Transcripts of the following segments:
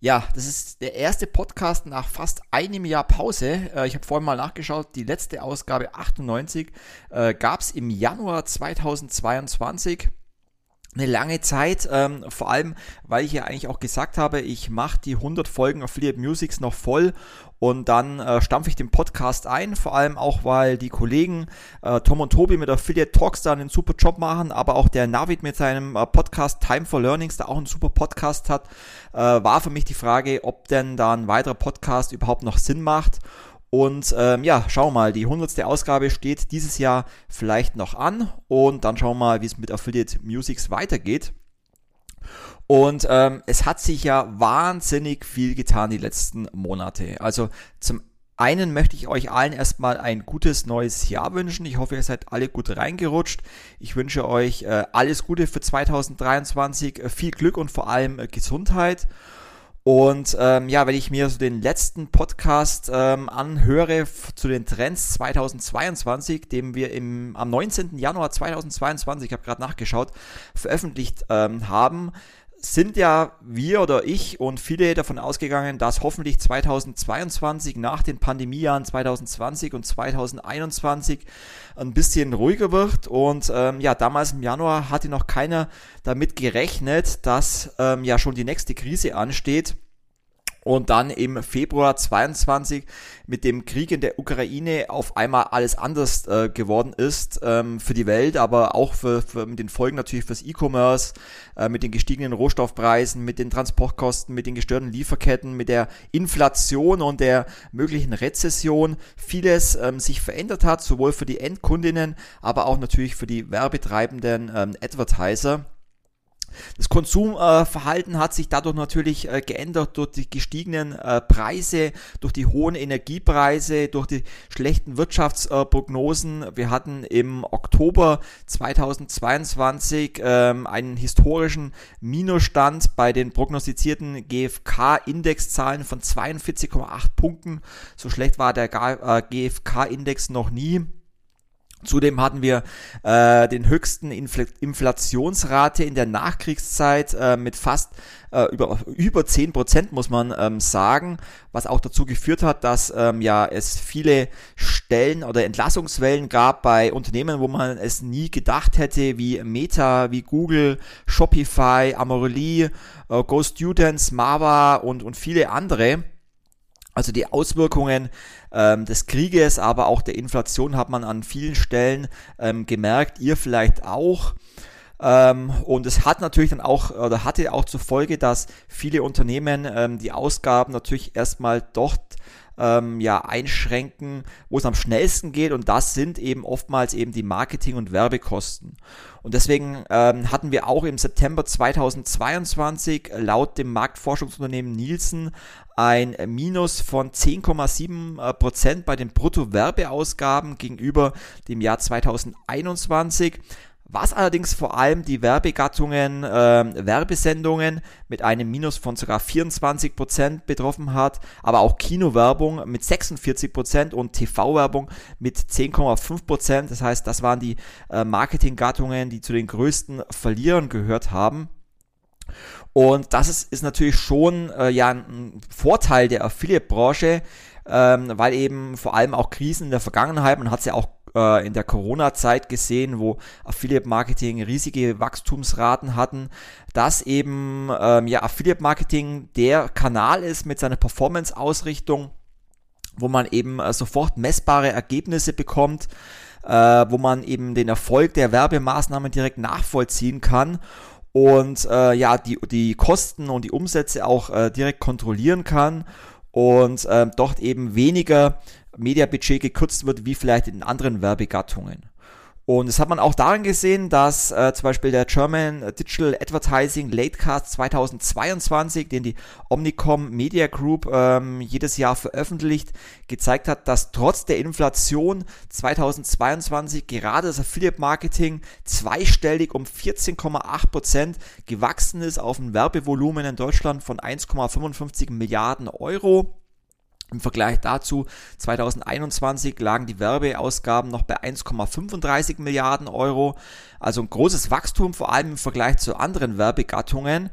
Ja, das ist der erste Podcast nach fast einem Jahr Pause. Äh, ich habe vorhin mal nachgeschaut, die letzte Ausgabe 98 äh, gab es im Januar 2022 eine lange Zeit, ähm, vor allem, weil ich ja eigentlich auch gesagt habe, ich mache die 100 Folgen Affiliate Musics noch voll und dann äh, stampfe ich den Podcast ein, vor allem auch, weil die Kollegen äh, Tom und Tobi mit Affiliate Talks da einen super Job machen, aber auch der Navid mit seinem äh, Podcast Time for Learnings da auch einen super Podcast hat, äh, war für mich die Frage, ob denn da ein weiterer Podcast überhaupt noch Sinn macht. Und ähm, ja, schauen wir mal, die 100. Ausgabe steht dieses Jahr vielleicht noch an und dann schauen wir mal, wie es mit Affiliate Musics weitergeht. Und ähm, es hat sich ja wahnsinnig viel getan die letzten Monate. Also zum einen möchte ich euch allen erstmal ein gutes neues Jahr wünschen. Ich hoffe, ihr seid alle gut reingerutscht. Ich wünsche euch äh, alles Gute für 2023, äh, viel Glück und vor allem äh, Gesundheit. Und ähm, ja, wenn ich mir so den letzten Podcast ähm, anhöre zu den Trends 2022, den wir im, am 19. Januar 2022, ich habe gerade nachgeschaut, veröffentlicht ähm, haben, sind ja wir oder ich und viele davon ausgegangen, dass hoffentlich 2022 nach den Pandemiejahren 2020 und 2021 ein bisschen ruhiger wird. Und ähm, ja, damals im Januar hatte noch keiner damit gerechnet, dass ähm, ja schon die nächste Krise ansteht und dann im Februar 22 mit dem Krieg in der Ukraine auf einmal alles anders äh, geworden ist ähm, für die Welt, aber auch für, für mit den Folgen natürlich fürs E-Commerce, äh, mit den gestiegenen Rohstoffpreisen, mit den Transportkosten, mit den gestörten Lieferketten, mit der Inflation und der möglichen Rezession vieles ähm, sich verändert hat, sowohl für die Endkundinnen, aber auch natürlich für die werbetreibenden ähm, Advertiser. Das Konsumverhalten hat sich dadurch natürlich äh, geändert durch die gestiegenen äh, Preise, durch die hohen Energiepreise, durch die schlechten Wirtschaftsprognosen. Wir hatten im Oktober 2022 ähm, einen historischen Minusstand bei den prognostizierten GfK-Indexzahlen von 42,8 Punkten. So schlecht war der GfK-Index noch nie. Zudem hatten wir äh, den höchsten Infl Inflationsrate in der Nachkriegszeit äh, mit fast äh, über, über 10 Prozent, muss man ähm, sagen, was auch dazu geführt hat, dass ähm, ja es viele Stellen oder Entlassungswellen gab bei Unternehmen, wo man es nie gedacht hätte, wie Meta, wie Google, Shopify, Amorelie, äh, Go Students, Mava und, und viele andere. Also die Auswirkungen ähm, des Krieges, aber auch der Inflation hat man an vielen Stellen ähm, gemerkt, ihr vielleicht auch. Ähm, und es hat natürlich dann auch oder hatte auch zur Folge, dass viele Unternehmen ähm, die Ausgaben natürlich erstmal dort ähm, ja einschränken, wo es am schnellsten geht und das sind eben oftmals eben die Marketing- und Werbekosten. Und deswegen ähm, hatten wir auch im September 2022 laut dem Marktforschungsunternehmen Nielsen ein Minus von 10,7 äh, Prozent bei den Bruttowerbeausgaben gegenüber dem Jahr 2021 was allerdings vor allem die Werbegattungen äh, Werbesendungen mit einem Minus von sogar 24% betroffen hat, aber auch Kinowerbung mit 46% und TV-Werbung mit 10,5%. Das heißt, das waren die äh, Marketinggattungen, die zu den größten Verlierern gehört haben. Und das ist, ist natürlich schon äh, ja ein Vorteil der Affiliate-Branche, ähm, weil eben vor allem auch Krisen in der Vergangenheit, man hat es ja auch äh, in der Corona-Zeit gesehen, wo Affiliate-Marketing riesige Wachstumsraten hatten, dass eben ähm, ja Affiliate-Marketing der Kanal ist mit seiner Performance-Ausrichtung, wo man eben äh, sofort messbare Ergebnisse bekommt, äh, wo man eben den Erfolg der Werbemaßnahmen direkt nachvollziehen kann und äh, ja die, die Kosten und die Umsätze auch äh, direkt kontrollieren kann und äh, dort eben weniger Mediabudget gekürzt wird, wie vielleicht in anderen Werbegattungen. Und das hat man auch daran gesehen, dass äh, zum Beispiel der German Digital Advertising Latecast 2022, den die Omnicom Media Group ähm, jedes Jahr veröffentlicht, gezeigt hat, dass trotz der Inflation 2022 gerade das Affiliate Marketing zweistellig um 14,8 Prozent gewachsen ist auf ein Werbevolumen in Deutschland von 1,55 Milliarden Euro. Im Vergleich dazu 2021 lagen die Werbeausgaben noch bei 1,35 Milliarden Euro, also ein großes Wachstum, vor allem im Vergleich zu anderen Werbegattungen.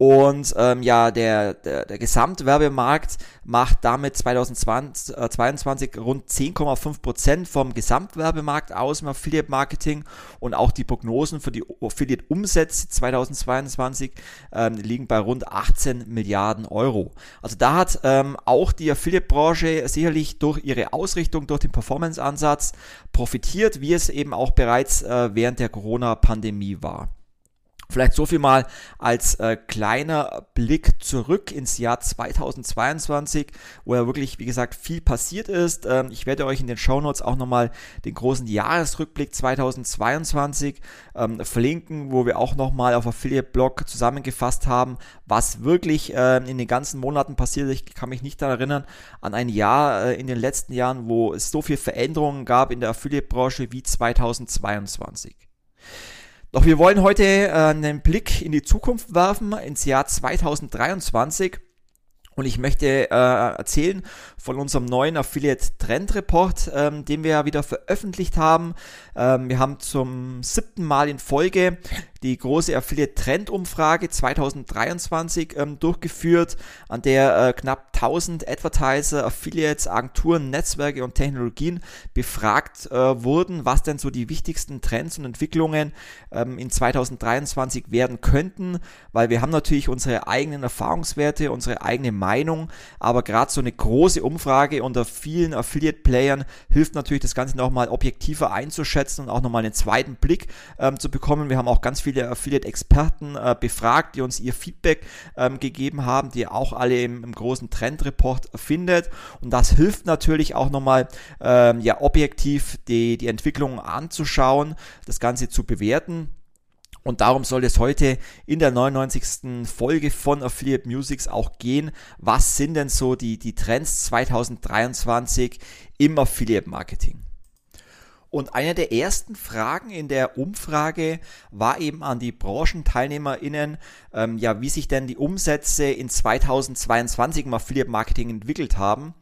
Und ähm, ja, der, der, der Gesamtwerbemarkt macht damit 2022 äh, rund 10,5 Prozent vom Gesamtwerbemarkt aus im Affiliate Marketing und auch die Prognosen für die Affiliate Umsätze 2022 ähm, liegen bei rund 18 Milliarden Euro. Also da hat ähm, auch die Affiliate Branche sicherlich durch ihre Ausrichtung, durch den Performance Ansatz profitiert, wie es eben auch bereits äh, während der Corona Pandemie war. Vielleicht so viel mal als äh, kleiner Blick zurück ins Jahr 2022, wo ja wirklich, wie gesagt, viel passiert ist. Ähm, ich werde euch in den Show Notes auch nochmal den großen Jahresrückblick 2022 ähm, verlinken, wo wir auch nochmal auf Affiliate-Blog zusammengefasst haben, was wirklich äh, in den ganzen Monaten passiert ist. Ich kann mich nicht daran erinnern, an ein Jahr äh, in den letzten Jahren, wo es so viele Veränderungen gab in der Affiliate-Branche wie 2022. Doch wir wollen heute äh, einen Blick in die Zukunft werfen, ins Jahr 2023. Und ich möchte äh, erzählen von unserem neuen Affiliate Trend Report, ähm, den wir ja wieder veröffentlicht haben. Ähm, wir haben zum siebten Mal in Folge die große Affiliate Trend Umfrage 2023 ähm, durchgeführt, an der äh, knapp 1000 Advertiser, Affiliates, Agenturen, Netzwerke und Technologien befragt äh, wurden, was denn so die wichtigsten Trends und Entwicklungen ähm, in 2023 werden könnten, weil wir haben natürlich unsere eigenen Erfahrungswerte, unsere eigene Meinung, aber gerade so eine große Umfrage unter vielen Affiliate-Playern hilft natürlich das Ganze nochmal objektiver einzuschätzen und auch nochmal einen zweiten Blick ähm, zu bekommen. Wir haben auch ganz viele Affiliate-Experten äh, befragt, die uns ihr Feedback ähm, gegeben haben, die ihr auch alle im, im großen Trend-Report findet. Und das hilft natürlich auch nochmal ähm, ja, objektiv die, die Entwicklung anzuschauen, das Ganze zu bewerten. Und darum soll es heute in der 99. Folge von Affiliate Musics auch gehen. Was sind denn so die, die Trends 2023 im Affiliate Marketing? Und eine der ersten Fragen in der Umfrage war eben an die BranchenteilnehmerInnen, ähm, ja, wie sich denn die Umsätze in 2022 im Affiliate Marketing entwickelt haben.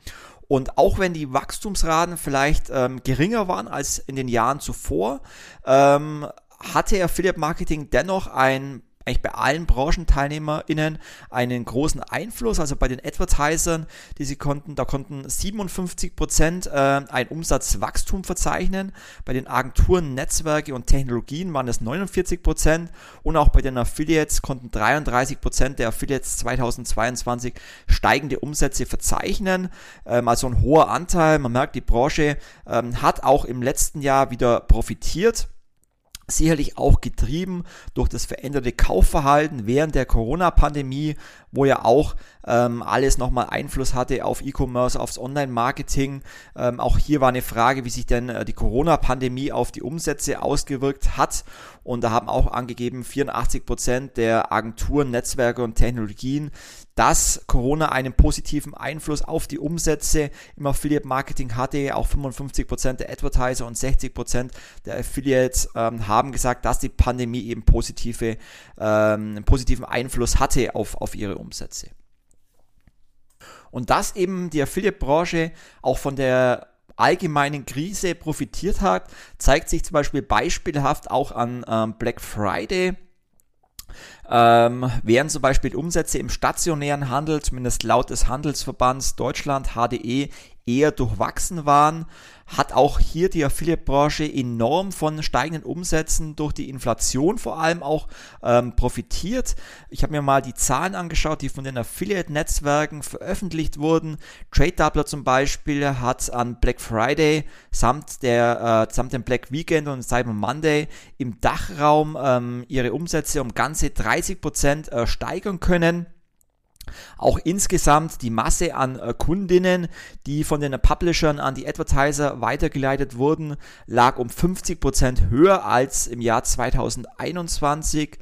Und auch wenn die Wachstumsraten vielleicht ähm, geringer waren als in den Jahren zuvor, ähm, hatte Affiliate Marketing dennoch ein eigentlich bei allen BranchenteilnehmerInnen einen großen Einfluss. Also bei den Advertisern, die sie konnten, da konnten 57 Prozent äh, ein Umsatzwachstum verzeichnen. Bei den Agenturen, Netzwerke und Technologien waren es 49 Prozent und auch bei den Affiliates konnten 33 Prozent der Affiliates 2022 steigende Umsätze verzeichnen. Ähm, also ein hoher Anteil. Man merkt, die Branche ähm, hat auch im letzten Jahr wieder profitiert sicherlich auch getrieben durch das veränderte Kaufverhalten während der Corona-Pandemie, wo ja auch ähm, alles nochmal Einfluss hatte auf E-Commerce, aufs Online-Marketing. Ähm, auch hier war eine Frage, wie sich denn äh, die Corona-Pandemie auf die Umsätze ausgewirkt hat. Und da haben auch angegeben 84 Prozent der Agenturen, Netzwerke und Technologien, dass Corona einen positiven Einfluss auf die Umsätze im Affiliate Marketing hatte. Auch 55 Prozent der Advertiser und 60 Prozent der Affiliates ähm, haben gesagt, dass die Pandemie eben positive, ähm, einen positiven Einfluss hatte auf, auf ihre Umsätze. Und dass eben die Affiliate-Branche auch von der allgemeinen Krise profitiert hat, zeigt sich zum Beispiel beispielhaft auch an ähm, Black Friday ähm, während zum Beispiel Umsätze im stationären Handel, zumindest laut des Handelsverbands Deutschland HDE, eher durchwachsen waren, hat auch hier die Affiliate-Branche enorm von steigenden Umsätzen durch die Inflation vor allem auch ähm, profitiert. Ich habe mir mal die Zahlen angeschaut, die von den Affiliate-Netzwerken veröffentlicht wurden. Trade Doubler zum Beispiel hat an Black Friday samt, der, äh, samt dem Black Weekend und Cyber Monday im Dachraum ähm, ihre Umsätze um ganze 30% äh, steigern können. Auch insgesamt die Masse an äh, Kundinnen, die von den Publishern an die Advertiser weitergeleitet wurden, lag um 50% höher als im Jahr 2021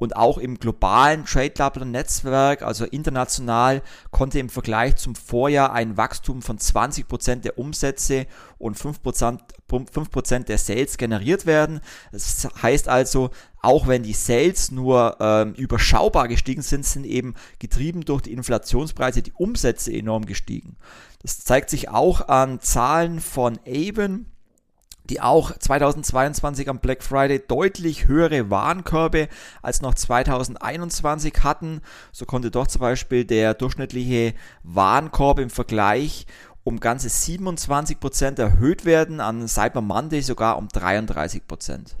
und auch im globalen Trade Doubler Netzwerk, also international, konnte im Vergleich zum Vorjahr ein Wachstum von 20% der Umsätze und 5%, 5 der Sales generiert werden. Das heißt also, auch wenn die Sales nur ähm, überschaubar gestiegen sind, sind eben getrieben durch die Inflationspreise die Umsätze enorm gestiegen. Das zeigt sich auch an Zahlen von Avon die auch 2022 am Black Friday deutlich höhere Warenkörbe als noch 2021 hatten. So konnte doch zum Beispiel der durchschnittliche Warenkorb im Vergleich um ganze 27% erhöht werden, an Cyber Monday sogar um 33%.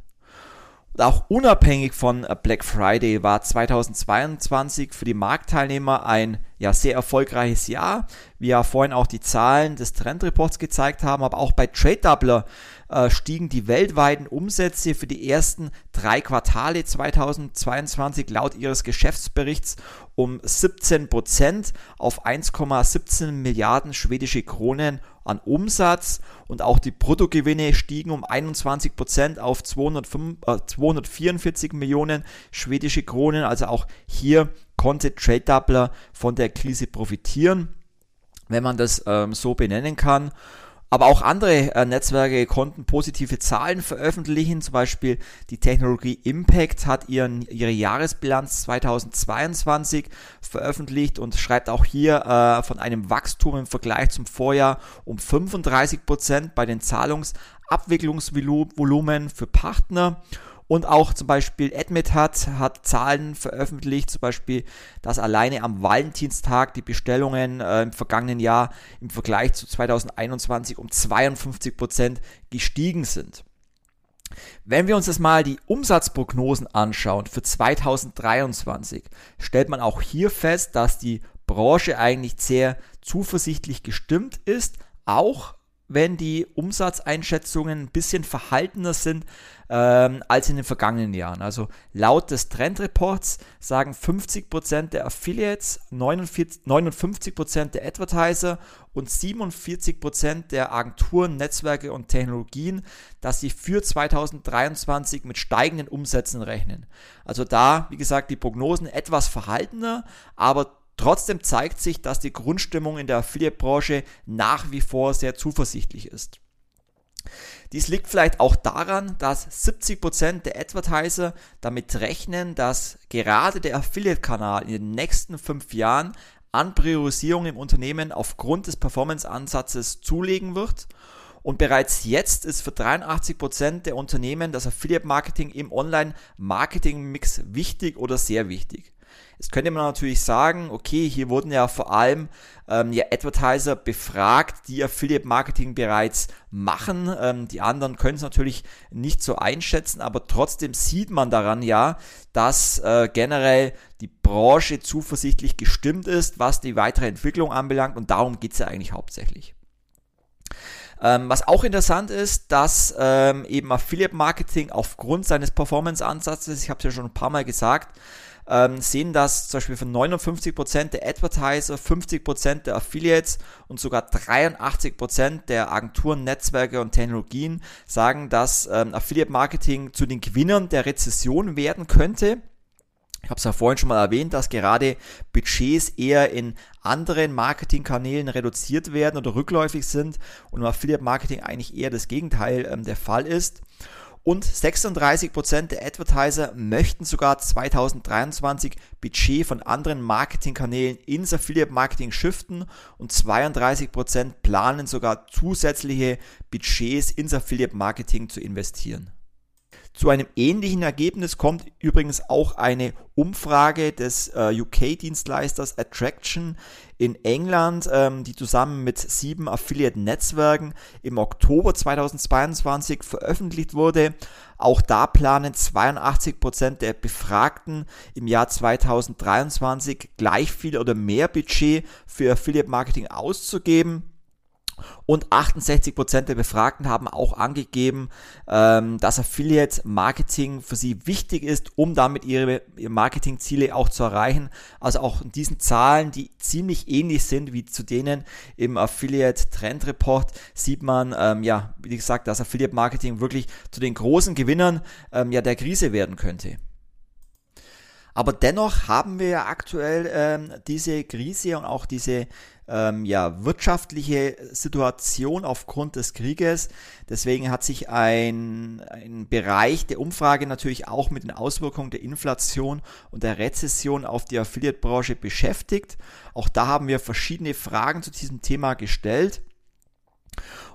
Und auch unabhängig von Black Friday war 2022 für die Marktteilnehmer ein ja, sehr erfolgreiches Jahr, wie ja vorhin auch die Zahlen des Trendreports gezeigt haben, aber auch bei Trade Doubler äh, stiegen die weltweiten Umsätze für die ersten drei Quartale 2022 laut ihres Geschäftsberichts um 17 Prozent auf 1,17 Milliarden schwedische Kronen an Umsatz und auch die Bruttogewinne stiegen um 21 Prozent auf 205, äh, 244 Millionen schwedische Kronen. Also auch hier konnte Trade Doubler von der Krise profitieren, wenn man das ähm, so benennen kann. Aber auch andere äh, Netzwerke konnten positive Zahlen veröffentlichen. Zum Beispiel die Technologie Impact hat ihren, ihre Jahresbilanz 2022 veröffentlicht und schreibt auch hier äh, von einem Wachstum im Vergleich zum Vorjahr um 35 Prozent bei den Zahlungsabwicklungsvolumen für Partner. Und auch zum Beispiel Admit hat, hat Zahlen veröffentlicht, zum Beispiel, dass alleine am Valentinstag die Bestellungen äh, im vergangenen Jahr im Vergleich zu 2021 um 52 Prozent gestiegen sind. Wenn wir uns jetzt mal die Umsatzprognosen anschauen für 2023, stellt man auch hier fest, dass die Branche eigentlich sehr zuversichtlich gestimmt ist, auch wenn die Umsatzeinschätzungen ein bisschen verhaltener sind ähm, als in den vergangenen Jahren. Also laut des Trendreports sagen 50% der Affiliates, 49, 59% der Advertiser und 47% der Agenturen, Netzwerke und Technologien, dass sie für 2023 mit steigenden Umsätzen rechnen. Also da, wie gesagt, die Prognosen etwas verhaltener, aber Trotzdem zeigt sich, dass die Grundstimmung in der Affiliate-Branche nach wie vor sehr zuversichtlich ist. Dies liegt vielleicht auch daran, dass 70% der Advertiser damit rechnen, dass gerade der Affiliate-Kanal in den nächsten fünf Jahren an Priorisierung im Unternehmen aufgrund des Performance-Ansatzes zulegen wird. Und bereits jetzt ist für 83% der Unternehmen das Affiliate-Marketing im Online-Marketing-Mix wichtig oder sehr wichtig. Jetzt könnte man natürlich sagen, okay, hier wurden ja vor allem ähm, ja, Advertiser befragt, die Affiliate Marketing bereits machen. Ähm, die anderen können es natürlich nicht so einschätzen, aber trotzdem sieht man daran ja, dass äh, generell die Branche zuversichtlich gestimmt ist, was die weitere Entwicklung anbelangt und darum geht es ja eigentlich hauptsächlich. Ähm, was auch interessant ist, dass ähm, eben Affiliate Marketing aufgrund seines Performance-Ansatzes, ich habe es ja schon ein paar Mal gesagt, ähm, sehen das zum Beispiel von 59% der Advertiser, 50% der Affiliates und sogar 83% der Agenturen, Netzwerke und Technologien sagen, dass ähm, Affiliate Marketing zu den Gewinnern der Rezession werden könnte. Ich habe es ja vorhin schon mal erwähnt, dass gerade Budgets eher in anderen Marketingkanälen reduziert werden oder rückläufig sind und im Affiliate Marketing eigentlich eher das Gegenteil ähm, der Fall ist. Und 36% der Advertiser möchten sogar 2023 Budget von anderen Marketingkanälen ins Affiliate Marketing shiften und 32% planen sogar zusätzliche Budgets ins Affiliate Marketing zu investieren. Zu einem ähnlichen Ergebnis kommt übrigens auch eine Umfrage des äh, UK-Dienstleisters Attraction in England, ähm, die zusammen mit sieben Affiliate-Netzwerken im Oktober 2022 veröffentlicht wurde. Auch da planen 82% der Befragten im Jahr 2023 gleich viel oder mehr Budget für Affiliate-Marketing auszugeben. Und 68% der Befragten haben auch angegeben, ähm, dass Affiliate Marketing für sie wichtig ist, um damit ihre, Marketingziele auch zu erreichen. Also auch in diesen Zahlen, die ziemlich ähnlich sind wie zu denen im Affiliate Trend Report, sieht man, ähm, ja, wie gesagt, dass Affiliate Marketing wirklich zu den großen Gewinnern ähm, ja, der Krise werden könnte. Aber dennoch haben wir ja aktuell ähm, diese Krise und auch diese ähm, ja, wirtschaftliche Situation aufgrund des Krieges. Deswegen hat sich ein, ein Bereich der Umfrage natürlich auch mit den Auswirkungen der Inflation und der Rezession auf die Affiliate-Branche beschäftigt. Auch da haben wir verschiedene Fragen zu diesem Thema gestellt.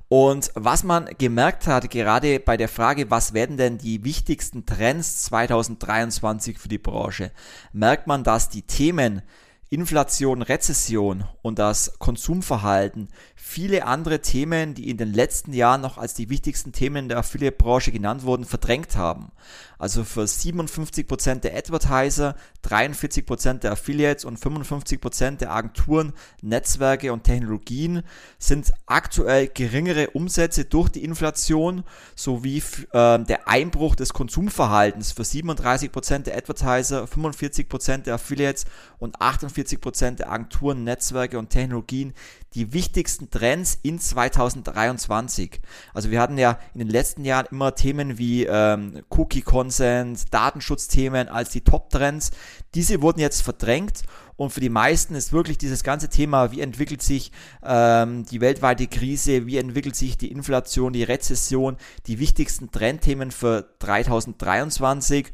Und was man gemerkt hat, gerade bei der Frage, was werden denn die wichtigsten Trends 2023 für die Branche, merkt man, dass die Themen Inflation, Rezession und das Konsumverhalten viele andere Themen, die in den letzten Jahren noch als die wichtigsten Themen der Affiliate-Branche genannt wurden, verdrängt haben. Also für 57% der Advertiser, 43% der Affiliates und 55% der Agenturen, Netzwerke und Technologien sind aktuell geringere Umsätze durch die Inflation sowie äh, der Einbruch des Konsumverhaltens für 37% der Advertiser, 45% der Affiliates und 48% der Agenturen, Netzwerke und Technologien die wichtigsten Trends in 2023. Also wir hatten ja in den letzten Jahren immer Themen wie ähm, Cookie Consent, Datenschutzthemen als die Top-Trends. Diese wurden jetzt verdrängt und für die meisten ist wirklich dieses ganze Thema, wie entwickelt sich ähm, die weltweite Krise, wie entwickelt sich die Inflation, die Rezession, die wichtigsten Trendthemen für 2023.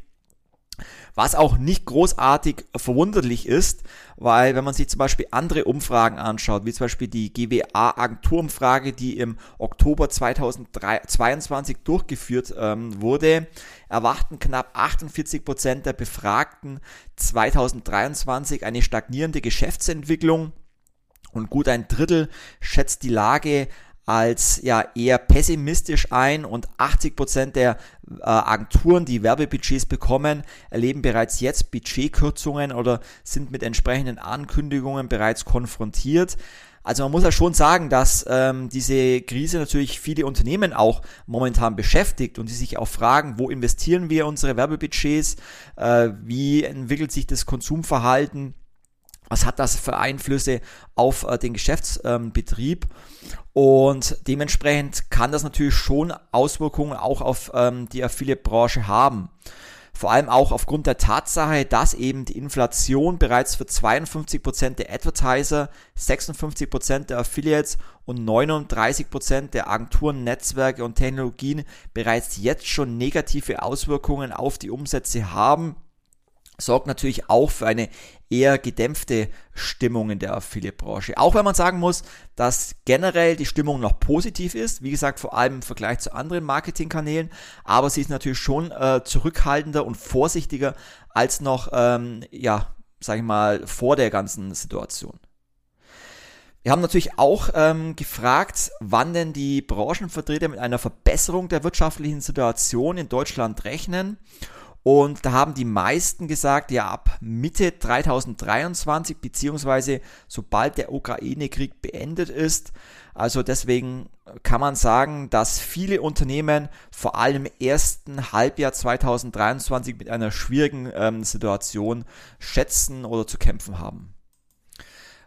Was auch nicht großartig verwunderlich ist, weil wenn man sich zum Beispiel andere Umfragen anschaut, wie zum Beispiel die GWA-Agenturumfrage, die im Oktober 2022 durchgeführt ähm, wurde, erwarten knapp 48 Prozent der Befragten 2023 eine stagnierende Geschäftsentwicklung. Und gut ein Drittel schätzt die Lage als ja eher pessimistisch ein und 80% der äh, Agenturen, die Werbebudgets bekommen, erleben bereits jetzt Budgetkürzungen oder sind mit entsprechenden Ankündigungen bereits konfrontiert. Also man muss ja schon sagen, dass ähm, diese Krise natürlich viele Unternehmen auch momentan beschäftigt und die sich auch fragen, wo investieren wir unsere Werbebudgets, äh, wie entwickelt sich das Konsumverhalten was hat das für Einflüsse auf äh, den Geschäftsbetrieb? Und dementsprechend kann das natürlich schon Auswirkungen auch auf ähm, die Affiliate-Branche haben. Vor allem auch aufgrund der Tatsache, dass eben die Inflation bereits für 52% der Advertiser, 56% der Affiliates und 39% der Agenturen, Netzwerke und Technologien bereits jetzt schon negative Auswirkungen auf die Umsätze haben sorgt natürlich auch für eine eher gedämpfte Stimmung in der Affiliate-Branche. Auch wenn man sagen muss, dass generell die Stimmung noch positiv ist, wie gesagt, vor allem im Vergleich zu anderen Marketingkanälen, aber sie ist natürlich schon äh, zurückhaltender und vorsichtiger als noch, ähm, ja, sag ich mal, vor der ganzen Situation. Wir haben natürlich auch ähm, gefragt, wann denn die Branchenvertreter mit einer Verbesserung der wirtschaftlichen Situation in Deutschland rechnen. Und da haben die meisten gesagt, ja, ab Mitte 2023, beziehungsweise sobald der Ukraine-Krieg beendet ist. Also deswegen kann man sagen, dass viele Unternehmen vor allem im ersten Halbjahr 2023 mit einer schwierigen ähm, Situation schätzen oder zu kämpfen haben.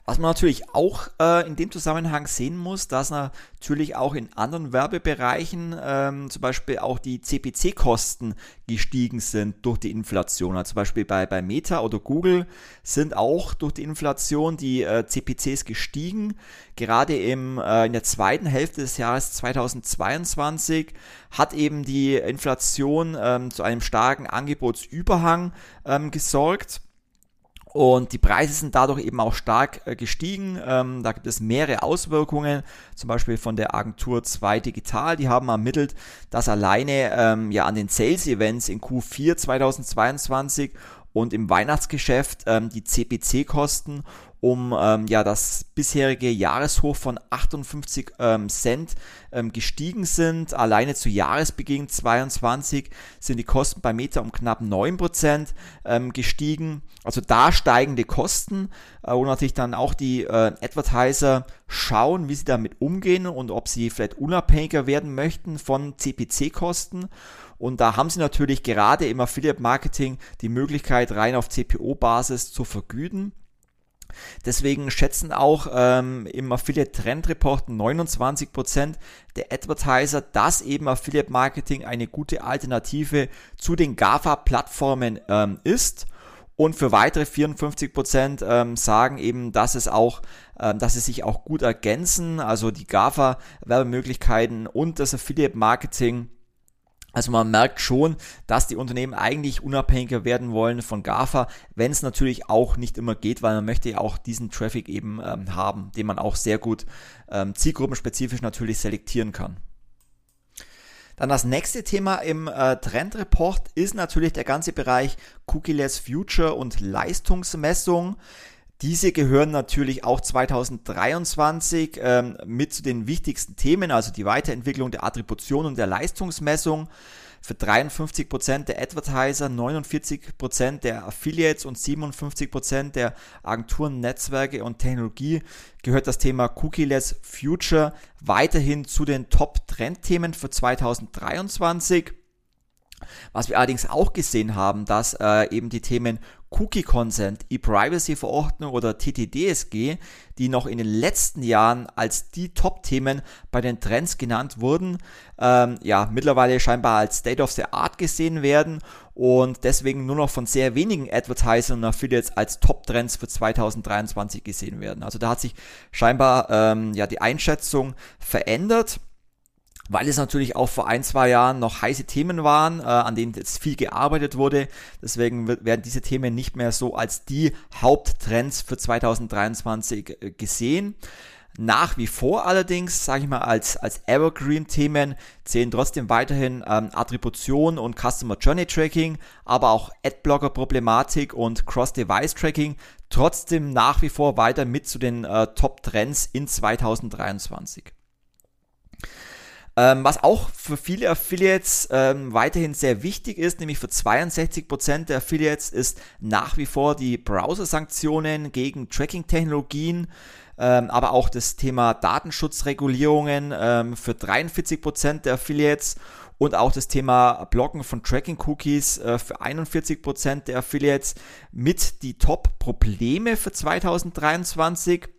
Was man natürlich auch äh, in dem Zusammenhang sehen muss, dass natürlich auch in anderen Werbebereichen ähm, zum Beispiel auch die CPC-Kosten gestiegen sind durch die Inflation. Also zum Beispiel bei, bei Meta oder Google sind auch durch die Inflation die äh, CPCs gestiegen. Gerade im, äh, in der zweiten Hälfte des Jahres 2022 hat eben die Inflation ähm, zu einem starken Angebotsüberhang ähm, gesorgt. Und die Preise sind dadurch eben auch stark äh, gestiegen. Ähm, da gibt es mehrere Auswirkungen, zum Beispiel von der Agentur 2 Digital. Die haben ermittelt, dass alleine ähm, ja an den Sales Events in Q4 2022 und im Weihnachtsgeschäft ähm, die CPC-Kosten um ähm, ja das bisherige Jahreshoch von 58 ähm, Cent ähm, gestiegen sind. Alleine zu Jahresbeginn 22 sind die Kosten bei Meta um knapp 9% ähm, gestiegen. Also da steigende Kosten, äh, wo natürlich dann auch die äh, Advertiser schauen, wie sie damit umgehen und ob sie vielleicht unabhängiger werden möchten von CPC-Kosten. Und da haben sie natürlich gerade im Affiliate Marketing die Möglichkeit, rein auf CPO-Basis zu vergüten. Deswegen schätzen auch ähm, im Affiliate Trend Report 29% der Advertiser, dass eben Affiliate Marketing eine gute Alternative zu den GAFA-Plattformen ähm, ist. Und für weitere 54% ähm, sagen eben, dass es auch, ähm, dass es sich auch gut ergänzen, also die GAFA-Werbemöglichkeiten und das Affiliate Marketing also man merkt schon, dass die Unternehmen eigentlich unabhängiger werden wollen von GAFA, wenn es natürlich auch nicht immer geht, weil man möchte ja auch diesen Traffic eben ähm, haben, den man auch sehr gut ähm, zielgruppenspezifisch natürlich selektieren kann. Dann das nächste Thema im äh, Trendreport ist natürlich der ganze Bereich Cookie-less Future und Leistungsmessung. Diese gehören natürlich auch 2023 ähm, mit zu den wichtigsten Themen, also die Weiterentwicklung der Attribution und der Leistungsmessung. Für 53% der Advertiser, 49% der Affiliates und 57% der Agenturen, Netzwerke und Technologie gehört das Thema Cookie-less Future weiterhin zu den Top-Trendthemen für 2023. Was wir allerdings auch gesehen haben, dass äh, eben die Themen Cookie Consent, E-Privacy-Verordnung oder TTDSG, die noch in den letzten Jahren als die Top-Themen bei den Trends genannt wurden, ähm, ja, mittlerweile scheinbar als State of the Art gesehen werden und deswegen nur noch von sehr wenigen Advertisern und Affiliates als Top-Trends für 2023 gesehen werden. Also da hat sich scheinbar ähm, ja die Einschätzung verändert weil es natürlich auch vor ein, zwei Jahren noch heiße Themen waren, äh, an denen jetzt viel gearbeitet wurde. Deswegen werden diese Themen nicht mehr so als die Haupttrends für 2023 äh, gesehen. Nach wie vor allerdings, sage ich mal, als, als Evergreen-Themen zählen trotzdem weiterhin ähm, Attribution und Customer Journey Tracking, aber auch Adblocker-Problematik und Cross-Device-Tracking trotzdem nach wie vor weiter mit zu den äh, Top-Trends in 2023. Ähm, was auch für viele Affiliates ähm, weiterhin sehr wichtig ist, nämlich für 62% der Affiliates, ist nach wie vor die Browser-Sanktionen gegen Tracking-Technologien, ähm, aber auch das Thema Datenschutzregulierungen ähm, für 43% der Affiliates und auch das Thema Blocken von Tracking-Cookies äh, für 41% der Affiliates mit die Top-Probleme für 2023.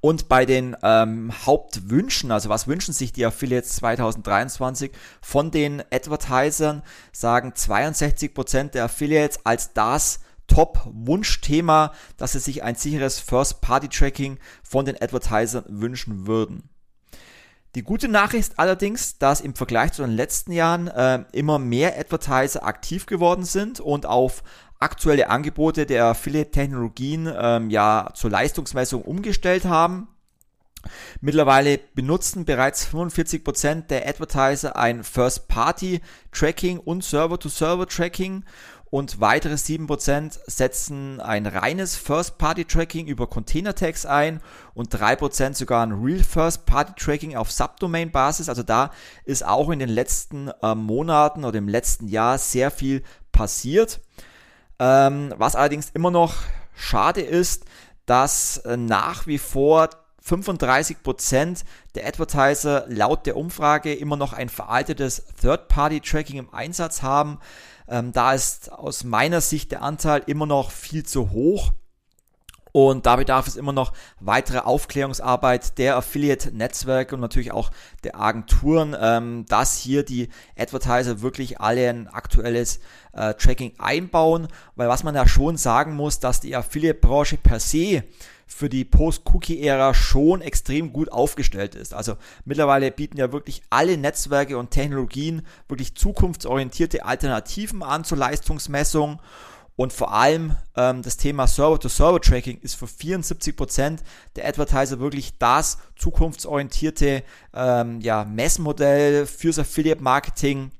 Und bei den ähm, Hauptwünschen, also was wünschen sich die Affiliates 2023 von den Advertisern, sagen 62% der Affiliates als das Top-Wunschthema, dass sie sich ein sicheres First-Party-Tracking von den Advertisern wünschen würden. Die gute Nachricht allerdings, dass im Vergleich zu den letzten Jahren äh, immer mehr Advertiser aktiv geworden sind und auf aktuelle Angebote der Affiliate-Technologien ähm, ja zur Leistungsmessung umgestellt haben. Mittlerweile benutzen bereits 45% der Advertiser ein First-Party-Tracking und Server-to-Server-Tracking und weitere 7% setzen ein reines First-Party-Tracking über Container-Tags ein und 3% sogar ein Real First-Party-Tracking auf Subdomain-Basis. Also da ist auch in den letzten äh, Monaten oder im letzten Jahr sehr viel passiert. Ähm, was allerdings immer noch schade ist, dass äh, nach wie vor 35% der Advertiser laut der Umfrage immer noch ein veraltetes Third-Party-Tracking im Einsatz haben. Ähm, da ist aus meiner Sicht der Anteil immer noch viel zu hoch. Und da bedarf es immer noch weitere Aufklärungsarbeit der Affiliate-Netzwerke und natürlich auch der Agenturen, ähm, dass hier die Advertiser wirklich alle ein aktuelles äh, Tracking einbauen. Weil was man ja schon sagen muss, dass die Affiliate-Branche per se für die Post-Cookie-Ära schon extrem gut aufgestellt ist. Also mittlerweile bieten ja wirklich alle Netzwerke und Technologien wirklich zukunftsorientierte Alternativen an zur Leistungsmessung. Und vor allem ähm, das Thema Server-to-Server-Tracking ist für 74% der Advertiser wirklich das zukunftsorientierte ähm, ja, Messmodell fürs Affiliate-Marketing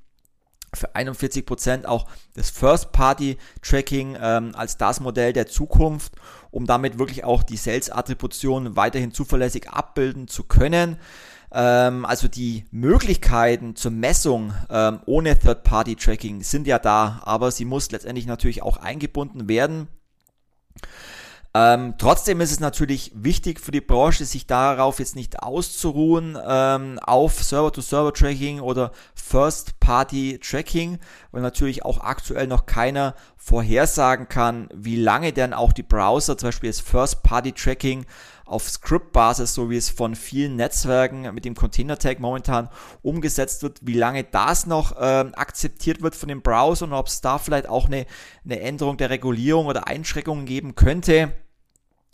für 41% auch das First-Party-Tracking ähm, als das Modell der Zukunft, um damit wirklich auch die Sales-Attribution weiterhin zuverlässig abbilden zu können. Ähm, also die Möglichkeiten zur Messung ähm, ohne Third-Party-Tracking sind ja da, aber sie muss letztendlich natürlich auch eingebunden werden. Ähm, trotzdem ist es natürlich wichtig für die Branche, sich darauf jetzt nicht auszuruhen ähm, auf Server-to-Server-Tracking oder First-Party-Tracking, weil natürlich auch aktuell noch keiner vorhersagen kann, wie lange denn auch die Browser, zum Beispiel das First-Party-Tracking auf Script-Basis, so wie es von vielen Netzwerken mit dem Container-Tag momentan umgesetzt wird, wie lange das noch ähm, akzeptiert wird von den Browsern und ob es da vielleicht auch eine, eine Änderung der Regulierung oder Einschränkungen geben könnte.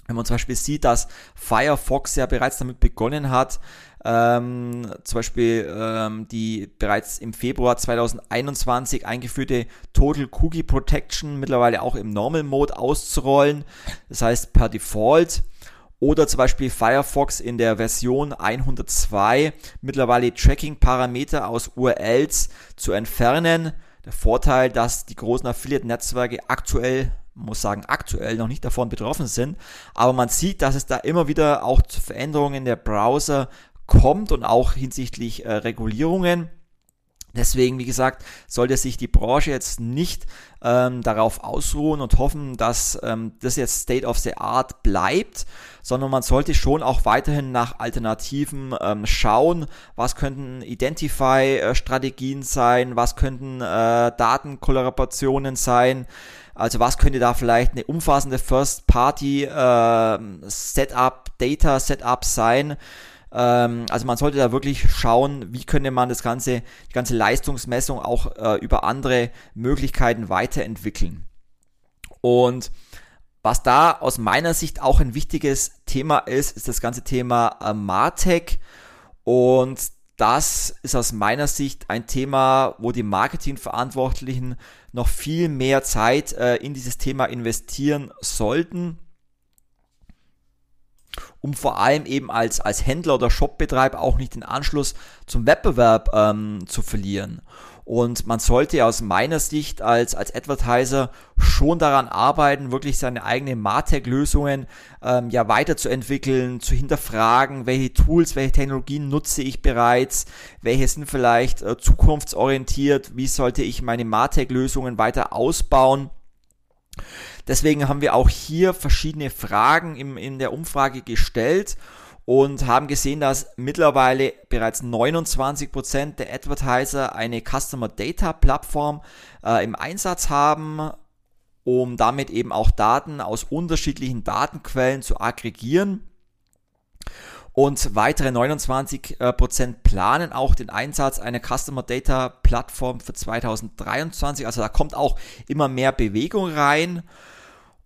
Wenn man zum Beispiel sieht, dass Firefox ja bereits damit begonnen hat, ähm, zum Beispiel ähm, die bereits im Februar 2021 eingeführte Total Cookie Protection mittlerweile auch im Normal Mode auszurollen. Das heißt per Default. Oder zum Beispiel Firefox in der Version 102 mittlerweile Tracking-Parameter aus URLs zu entfernen. Der Vorteil, dass die großen Affiliate-Netzwerke aktuell muss sagen, aktuell noch nicht davon betroffen sind. Aber man sieht, dass es da immer wieder auch zu Veränderungen der Browser kommt und auch hinsichtlich äh, Regulierungen. Deswegen, wie gesagt, sollte sich die Branche jetzt nicht ähm, darauf ausruhen und hoffen, dass ähm, das jetzt State of the Art bleibt, sondern man sollte schon auch weiterhin nach Alternativen ähm, schauen. Was könnten Identify-Strategien sein? Was könnten äh, Datenkollaborationen sein? Also was könnte da vielleicht eine umfassende First-Party-Setup, äh, Data-Setup sein? Ähm, also man sollte da wirklich schauen, wie könnte man das ganze, die ganze Leistungsmessung auch äh, über andere Möglichkeiten weiterentwickeln. Und was da aus meiner Sicht auch ein wichtiges Thema ist, ist das ganze Thema äh, Martech. Und das ist aus meiner Sicht ein Thema, wo die Marketingverantwortlichen noch viel mehr Zeit äh, in dieses Thema investieren sollten um vor allem eben als, als Händler oder Shopbetreiber auch nicht den Anschluss zum Wettbewerb ähm, zu verlieren. Und man sollte aus meiner Sicht als, als Advertiser schon daran arbeiten, wirklich seine eigenen Martech-Lösungen ähm, ja weiterzuentwickeln, zu hinterfragen, welche Tools, welche Technologien nutze ich bereits, welche sind vielleicht äh, zukunftsorientiert, wie sollte ich meine Martech-Lösungen weiter ausbauen. Deswegen haben wir auch hier verschiedene Fragen im, in der Umfrage gestellt und haben gesehen, dass mittlerweile bereits 29% der Advertiser eine Customer Data Plattform äh, im Einsatz haben, um damit eben auch Daten aus unterschiedlichen Datenquellen zu aggregieren. Und weitere 29% planen auch den Einsatz einer Customer Data Plattform für 2023. Also da kommt auch immer mehr Bewegung rein.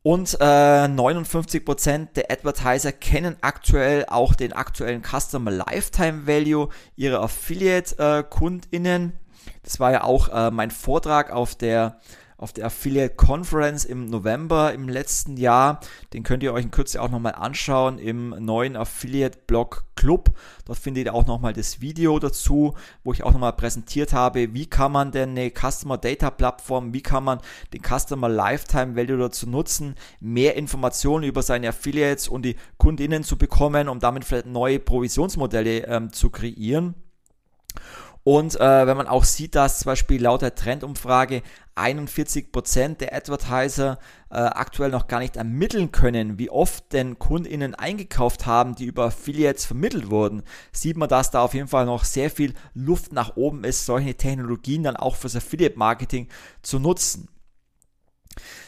Und äh, 59% der Advertiser kennen aktuell auch den aktuellen Customer Lifetime Value ihrer Affiliate-KundInnen. Äh, das war ja auch äh, mein Vortrag auf der auf der Affiliate Conference im November im letzten Jahr. Den könnt ihr euch in Kürze auch nochmal anschauen im neuen Affiliate Blog Club. Dort findet ihr auch nochmal das Video dazu, wo ich auch nochmal präsentiert habe, wie kann man denn eine Customer Data Plattform, wie kann man den Customer Lifetime Value dazu nutzen, mehr Informationen über seine Affiliates und die Kundinnen zu bekommen, um damit vielleicht neue Provisionsmodelle ähm, zu kreieren. Und äh, wenn man auch sieht, dass zum Beispiel laut der Trendumfrage 41% der Advertiser äh, aktuell noch gar nicht ermitteln können, wie oft denn KundInnen eingekauft haben, die über Affiliates vermittelt wurden, sieht man, dass da auf jeden Fall noch sehr viel Luft nach oben ist, solche Technologien dann auch fürs Affiliate-Marketing zu nutzen.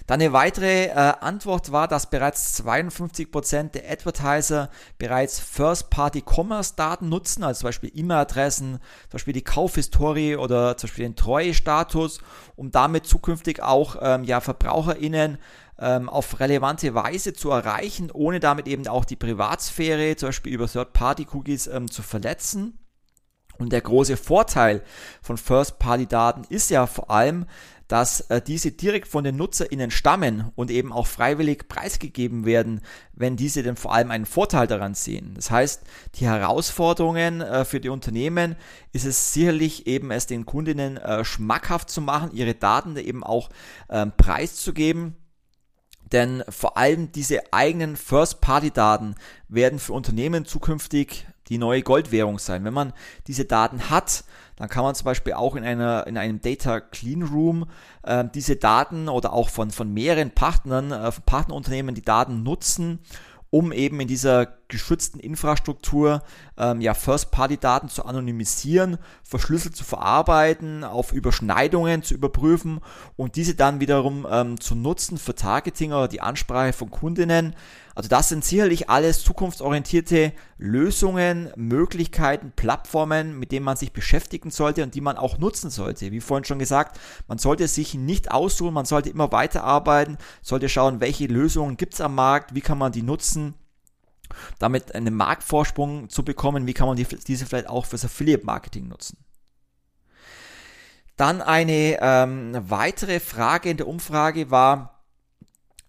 Dann eine weitere äh, Antwort war, dass bereits 52% der Advertiser bereits First-Party-Commerce-Daten nutzen, also zum Beispiel E-Mail-Adressen, zum Beispiel die Kaufhistorie oder zum Beispiel den Treuestatus, um damit zukünftig auch ähm, ja, VerbraucherInnen ähm, auf relevante Weise zu erreichen, ohne damit eben auch die Privatsphäre, zum Beispiel über Third-Party-Cookies, ähm, zu verletzen. Und der große Vorteil von First-Party-Daten ist ja vor allem, dass äh, diese direkt von den NutzerInnen stammen und eben auch freiwillig preisgegeben werden, wenn diese denn vor allem einen Vorteil daran sehen. Das heißt, die Herausforderungen äh, für die Unternehmen ist es sicherlich eben es den Kundinnen äh, schmackhaft zu machen, ihre Daten eben auch ähm, preiszugeben. Denn vor allem diese eigenen First-Party-Daten werden für Unternehmen zukünftig die neue Goldwährung sein. Wenn man diese Daten hat, dann kann man zum Beispiel auch in, einer, in einem Data Clean Room äh, diese Daten oder auch von, von mehreren Partnern, äh, von Partnerunternehmen die Daten nutzen, um eben in dieser geschützten Infrastruktur ähm, ja First-Party-Daten zu anonymisieren, verschlüsselt zu verarbeiten, auf Überschneidungen zu überprüfen und diese dann wiederum ähm, zu nutzen für Targeting oder die Ansprache von Kundinnen. Also das sind sicherlich alles zukunftsorientierte Lösungen, Möglichkeiten, Plattformen, mit denen man sich beschäftigen sollte und die man auch nutzen sollte. Wie vorhin schon gesagt, man sollte sich nicht ausruhen, man sollte immer weiterarbeiten, sollte schauen, welche Lösungen gibt es am Markt, wie kann man die nutzen damit einen Marktvorsprung zu bekommen, wie kann man die, diese vielleicht auch fürs Affiliate-Marketing nutzen. Dann eine ähm, weitere Frage in der Umfrage war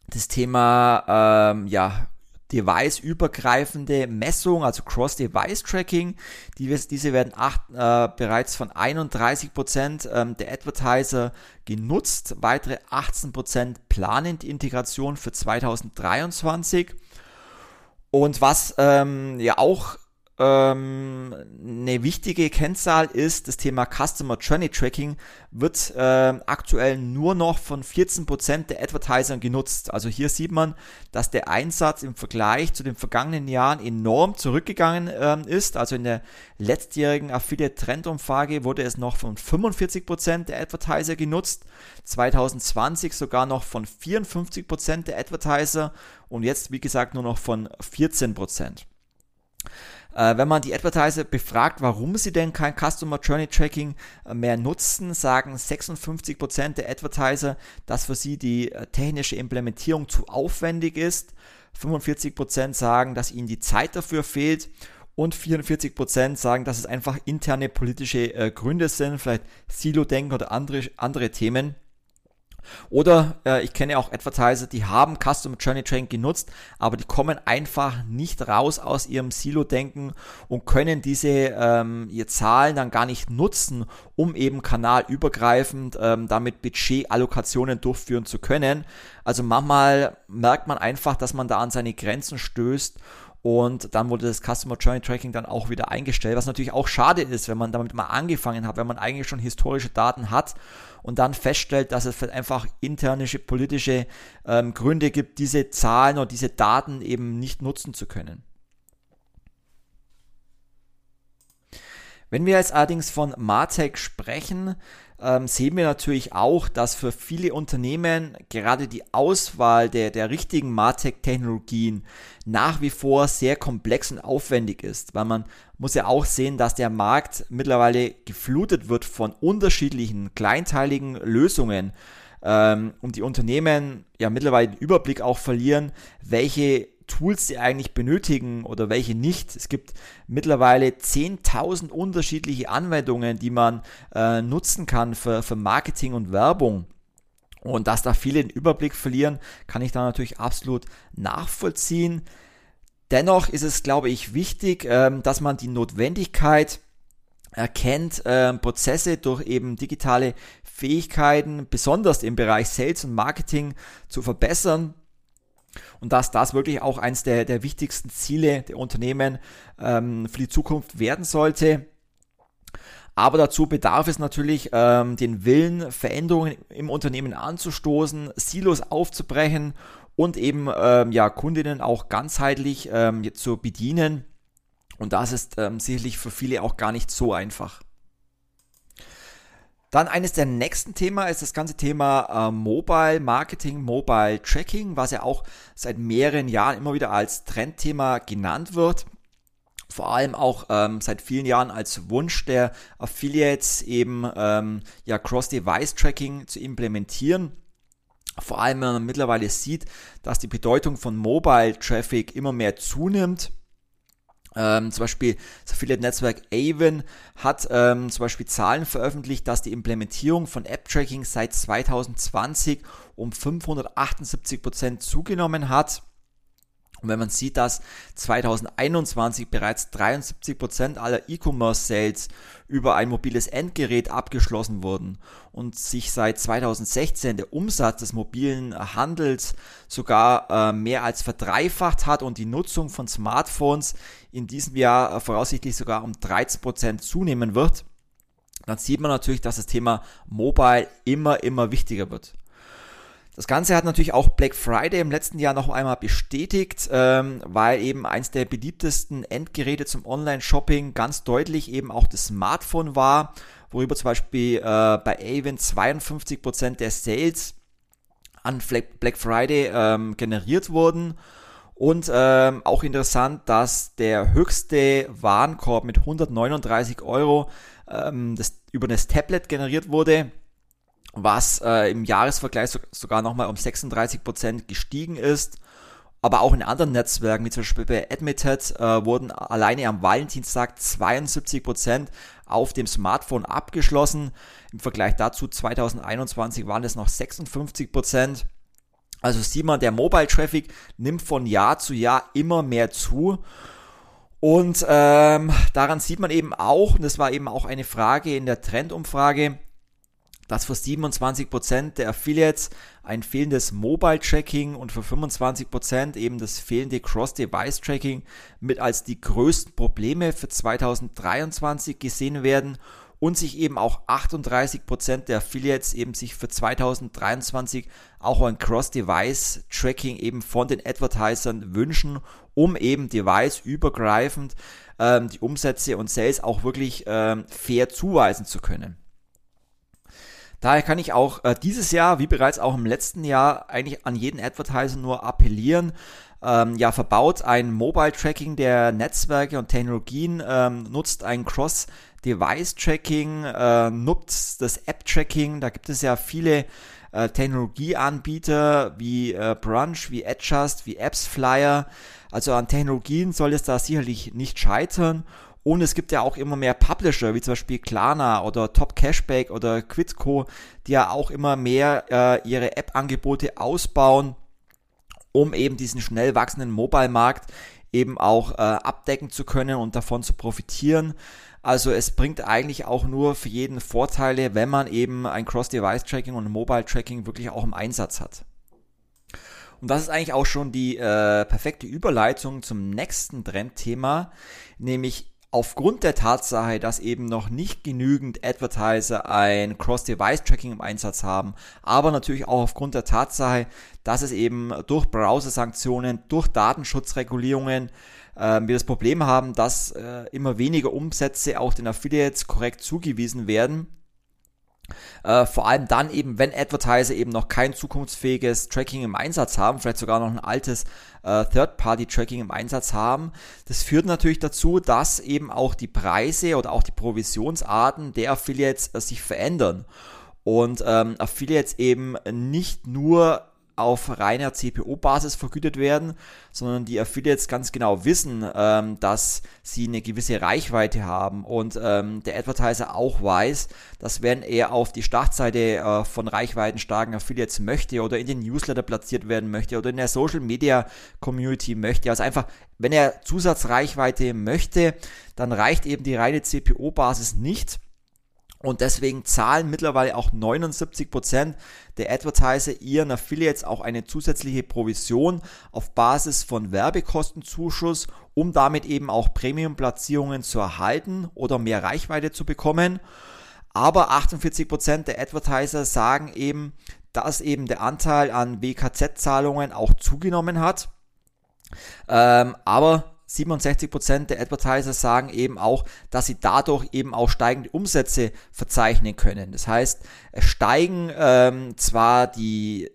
das Thema ähm, ja, device-übergreifende Messung, also Cross-Device-Tracking. Die, diese werden acht, äh, bereits von 31% ähm, der Advertiser genutzt, weitere 18% planen die Integration für 2023. Und was ähm, ja auch ähm, eine wichtige Kennzahl ist, das Thema Customer Journey Tracking wird ähm, aktuell nur noch von 14% der Advertisern genutzt. Also hier sieht man, dass der Einsatz im Vergleich zu den vergangenen Jahren enorm zurückgegangen ähm, ist. Also in der letztjährigen Affiliate Trendumfrage wurde es noch von 45% der Advertiser genutzt, 2020 sogar noch von 54% der Advertiser und jetzt wie gesagt nur noch von 14%. Äh, wenn man die Advertiser befragt, warum sie denn kein Customer Journey Tracking äh, mehr nutzen, sagen 56% der Advertiser, dass für sie die äh, technische Implementierung zu aufwendig ist. 45% sagen, dass ihnen die Zeit dafür fehlt und 44% sagen, dass es einfach interne politische äh, Gründe sind, vielleicht Silo-Denken oder andere, andere Themen. Oder äh, ich kenne auch Advertiser, die haben Customer Journey Training genutzt, aber die kommen einfach nicht raus aus ihrem Silo-Denken und können diese ähm, ihr Zahlen dann gar nicht nutzen, um eben kanalübergreifend ähm, damit Budgetallokationen durchführen zu können. Also manchmal merkt man einfach, dass man da an seine Grenzen stößt und dann wurde das Customer Journey Tracking dann auch wieder eingestellt, was natürlich auch schade ist, wenn man damit mal angefangen hat, wenn man eigentlich schon historische Daten hat und dann feststellt, dass es einfach internische politische ähm, Gründe gibt, diese Zahlen oder diese Daten eben nicht nutzen zu können. Wenn wir jetzt allerdings von Martech sprechen, ähm, sehen wir natürlich auch, dass für viele Unternehmen gerade die Auswahl der, der richtigen Martech-Technologien nach wie vor sehr komplex und aufwendig ist, weil man muss ja auch sehen, dass der Markt mittlerweile geflutet wird von unterschiedlichen kleinteiligen Lösungen ähm, und die Unternehmen ja mittlerweile den Überblick auch verlieren, welche Tools sie eigentlich benötigen oder welche nicht. Es gibt mittlerweile 10.000 unterschiedliche Anwendungen, die man äh, nutzen kann für, für Marketing und Werbung. Und dass da viele den Überblick verlieren, kann ich da natürlich absolut nachvollziehen. Dennoch ist es, glaube ich, wichtig, ähm, dass man die Notwendigkeit erkennt, ähm, Prozesse durch eben digitale Fähigkeiten, besonders im Bereich Sales und Marketing, zu verbessern und dass das wirklich auch eines der, der wichtigsten Ziele der Unternehmen ähm, für die Zukunft werden sollte. Aber dazu bedarf es natürlich ähm, den Willen, Veränderungen im Unternehmen anzustoßen, Silos aufzubrechen und eben ähm, ja, Kundinnen auch ganzheitlich ähm, zu bedienen. Und das ist ähm, sicherlich für viele auch gar nicht so einfach. Dann eines der nächsten Themen ist das ganze Thema äh, Mobile Marketing, Mobile Tracking, was ja auch seit mehreren Jahren immer wieder als Trendthema genannt wird. Vor allem auch ähm, seit vielen Jahren als Wunsch der Affiliates eben ähm, ja Cross-Device-Tracking zu implementieren. Vor allem, wenn man mittlerweile sieht, dass die Bedeutung von Mobile Traffic immer mehr zunimmt Ähm, zum Beispiel das Affiliate-Netzwerk Avon hat ähm, zum Beispiel Zahlen veröffentlicht, dass die Implementierung von App-Tracking seit 2020 um 578% zugenommen hat. Und wenn man sieht, dass 2021 bereits 73% aller E-Commerce-Sales über ein mobiles Endgerät abgeschlossen wurden und sich seit 2016 der Umsatz des mobilen Handels sogar äh, mehr als verdreifacht hat und die Nutzung von Smartphones in diesem Jahr äh, voraussichtlich sogar um 13% zunehmen wird, dann sieht man natürlich, dass das Thema Mobile immer, immer wichtiger wird. Das Ganze hat natürlich auch Black Friday im letzten Jahr noch einmal bestätigt, ähm, weil eben eins der beliebtesten Endgeräte zum Online-Shopping ganz deutlich eben auch das Smartphone war, worüber zum Beispiel äh, bei Avon 52% der Sales an Black Friday ähm, generiert wurden. Und ähm, auch interessant, dass der höchste Warenkorb mit 139 Euro ähm, das, über das Tablet generiert wurde was äh, im Jahresvergleich so, sogar nochmal um 36% gestiegen ist. Aber auch in anderen Netzwerken, wie zum Beispiel bei Admitted, äh, wurden alleine am Valentinstag 72% auf dem Smartphone abgeschlossen. Im Vergleich dazu 2021 waren es noch 56%. Also sieht man, der Mobile Traffic nimmt von Jahr zu Jahr immer mehr zu. Und ähm, daran sieht man eben auch, und das war eben auch eine Frage in der Trendumfrage, dass für 27% der Affiliates ein fehlendes Mobile-Tracking und für 25% eben das fehlende Cross-Device-Tracking mit als die größten Probleme für 2023 gesehen werden und sich eben auch 38% der Affiliates eben sich für 2023 auch ein Cross-Device-Tracking eben von den Advertisern wünschen, um eben device-übergreifend ähm, die Umsätze und Sales auch wirklich ähm, fair zuweisen zu können. Daher kann ich auch äh, dieses Jahr, wie bereits auch im letzten Jahr, eigentlich an jeden Advertiser nur appellieren. Ähm, ja, verbaut ein Mobile Tracking der Netzwerke und Technologien, ähm, nutzt ein Cross Device Tracking, äh, nutzt das App Tracking. Da gibt es ja viele äh, Technologieanbieter wie äh, Brunch, wie Adjust, wie Apps Flyer. Also an Technologien soll es da sicherlich nicht scheitern. Und es gibt ja auch immer mehr Publisher, wie zum Beispiel Klarna oder Top Cashback oder Quidco, die ja auch immer mehr äh, ihre App-Angebote ausbauen, um eben diesen schnell wachsenden Mobile-Markt eben auch äh, abdecken zu können und davon zu profitieren. Also es bringt eigentlich auch nur für jeden Vorteile, wenn man eben ein Cross-Device-Tracking und Mobile-Tracking wirklich auch im Einsatz hat. Und das ist eigentlich auch schon die äh, perfekte Überleitung zum nächsten Trendthema, nämlich aufgrund der Tatsache, dass eben noch nicht genügend Advertiser ein Cross-Device-Tracking im Einsatz haben, aber natürlich auch aufgrund der Tatsache, dass es eben durch Browser-Sanktionen, durch Datenschutzregulierungen äh, wir das Problem haben, dass äh, immer weniger Umsätze auch den Affiliates korrekt zugewiesen werden äh, vor allem dann eben, wenn Advertiser eben noch kein zukunftsfähiges Tracking im Einsatz haben, vielleicht sogar noch ein altes äh, Third-Party-Tracking im Einsatz haben. Das führt natürlich dazu, dass eben auch die Preise oder auch die Provisionsarten der Affiliates äh, sich verändern. Und ähm, Affiliates eben nicht nur auf reiner CPO-Basis vergütet werden, sondern die Affiliates ganz genau wissen, ähm, dass sie eine gewisse Reichweite haben. Und ähm, der Advertiser auch weiß, dass wenn er auf die Startseite äh, von reichweitenstarken Affiliates möchte oder in den Newsletter platziert werden möchte oder in der Social Media Community möchte, also einfach, wenn er Zusatzreichweite möchte, dann reicht eben die reine CPO-Basis nicht und deswegen zahlen mittlerweile auch 79% der Advertiser ihren Affiliates auch eine zusätzliche Provision auf Basis von Werbekostenzuschuss, um damit eben auch Premium-Platzierungen zu erhalten oder mehr Reichweite zu bekommen. Aber 48% der Advertiser sagen eben, dass eben der Anteil an WKZ-Zahlungen auch zugenommen hat. Ähm, aber 67% der Advertiser sagen eben auch, dass sie dadurch eben auch steigende Umsätze verzeichnen können. Das heißt, es steigen ähm, zwar die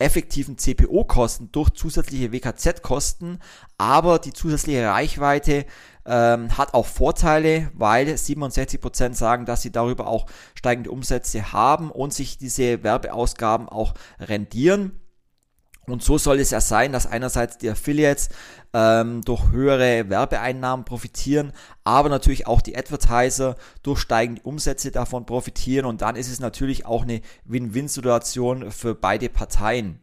effektiven CPO-Kosten durch zusätzliche WKZ-Kosten, aber die zusätzliche Reichweite ähm, hat auch Vorteile, weil 67% sagen, dass sie darüber auch steigende Umsätze haben und sich diese Werbeausgaben auch rendieren. Und so soll es ja sein, dass einerseits die Affiliates ähm, durch höhere Werbeeinnahmen profitieren, aber natürlich auch die Advertiser durch steigende Umsätze davon profitieren. Und dann ist es natürlich auch eine Win-Win-Situation für beide Parteien.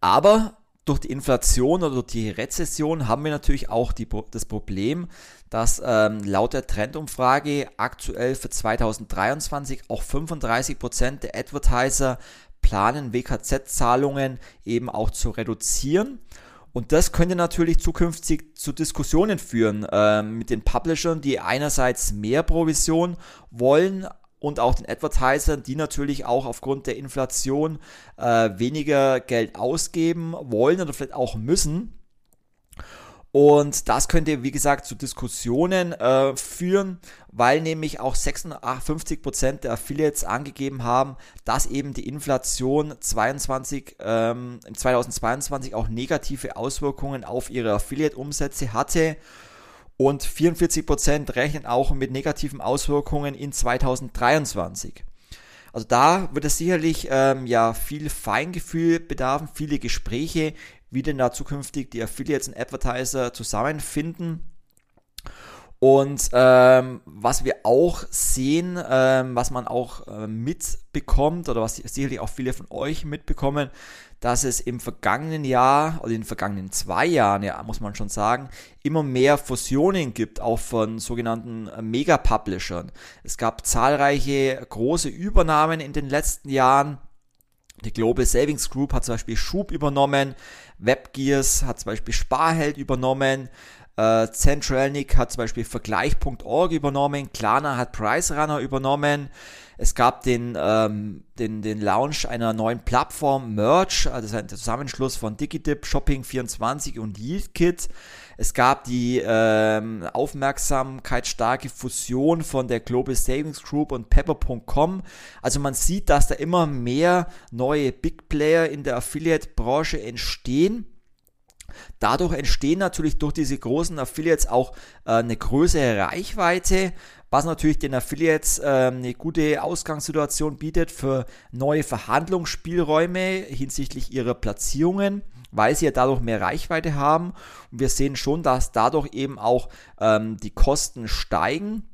Aber durch die Inflation oder durch die Rezession haben wir natürlich auch die, das Problem, dass ähm, laut der Trendumfrage aktuell für 2023 auch 35 Prozent der Advertiser planen, WKZ-Zahlungen eben auch zu reduzieren. Und das könnte natürlich zukünftig zu Diskussionen führen äh, mit den Publishern, die einerseits mehr Provision wollen und auch den Advertisern, die natürlich auch aufgrund der Inflation äh, weniger Geld ausgeben wollen oder vielleicht auch müssen. Und das könnte, wie gesagt, zu Diskussionen äh, führen, weil nämlich auch 56% der Affiliates angegeben haben, dass eben die Inflation 22, ähm, 2022 auch negative Auswirkungen auf ihre Affiliate-Umsätze hatte. Und 44% rechnen auch mit negativen Auswirkungen in 2023. Also da wird es sicherlich ähm, ja viel Feingefühl bedarfen, viele Gespräche, wie denn da zukünftig die Affiliates und Advertiser zusammenfinden. Und ähm, was wir auch sehen, ähm, was man auch äh, mitbekommt oder was sicherlich auch viele von euch mitbekommen, dass es im vergangenen Jahr oder in den vergangenen zwei Jahren, ja, muss man schon sagen, immer mehr Fusionen gibt, auch von sogenannten äh, Mega-Publishern. Es gab zahlreiche große Übernahmen in den letzten Jahren. Die Global Savings Group hat zum Beispiel Schub übernommen, WebGears hat zum Beispiel Sparheld übernommen, äh, Centralnik hat zum Beispiel Vergleich.org übernommen, Klarna hat PriceRunner übernommen. Es gab den, ähm, den, den Launch einer neuen Plattform Merch, also ein Zusammenschluss von DigiDip, Shopping24 und YieldKit. Es gab die ähm, aufmerksamkeitsstarke Fusion von der Global Savings Group und Pepper.com. Also man sieht, dass da immer mehr neue Big Player in der Affiliate-Branche entstehen. Dadurch entstehen natürlich durch diese großen Affiliates auch äh, eine größere Reichweite, was natürlich den Affiliates äh, eine gute Ausgangssituation bietet für neue Verhandlungsspielräume hinsichtlich ihrer Platzierungen weil sie ja dadurch mehr Reichweite haben. Und wir sehen schon, dass dadurch eben auch ähm, die Kosten steigen.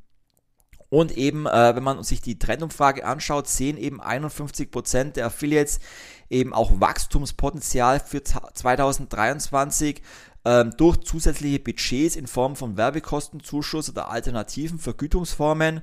Und eben, äh, wenn man sich die Trendumfrage anschaut, sehen eben 51% der Affiliates eben auch Wachstumspotenzial für 2023 ähm, durch zusätzliche Budgets in Form von Werbekostenzuschuss oder alternativen Vergütungsformen.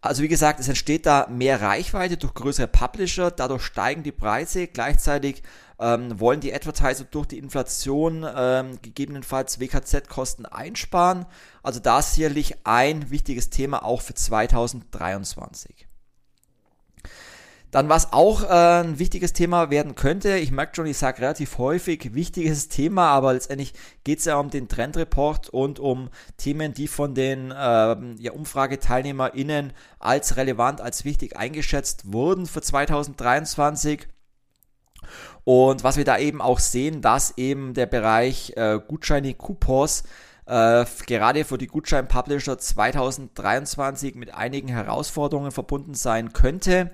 Also wie gesagt, es entsteht da mehr Reichweite durch größere Publisher, dadurch steigen die Preise, gleichzeitig ähm, wollen die Advertiser durch die Inflation ähm, gegebenenfalls WKZ-Kosten einsparen. Also da ist sicherlich ein wichtiges Thema auch für 2023. Dann, was auch äh, ein wichtiges Thema werden könnte, ich merke schon, ich sage relativ häufig wichtiges Thema, aber letztendlich geht es ja um den Trendreport und um Themen, die von den äh, ja, UmfrageteilnehmerInnen als relevant, als wichtig eingeschätzt wurden für 2023. Und was wir da eben auch sehen, dass eben der Bereich äh, Gutscheine, Coupons äh, gerade für die Gutschein-Publisher 2023 mit einigen Herausforderungen verbunden sein könnte.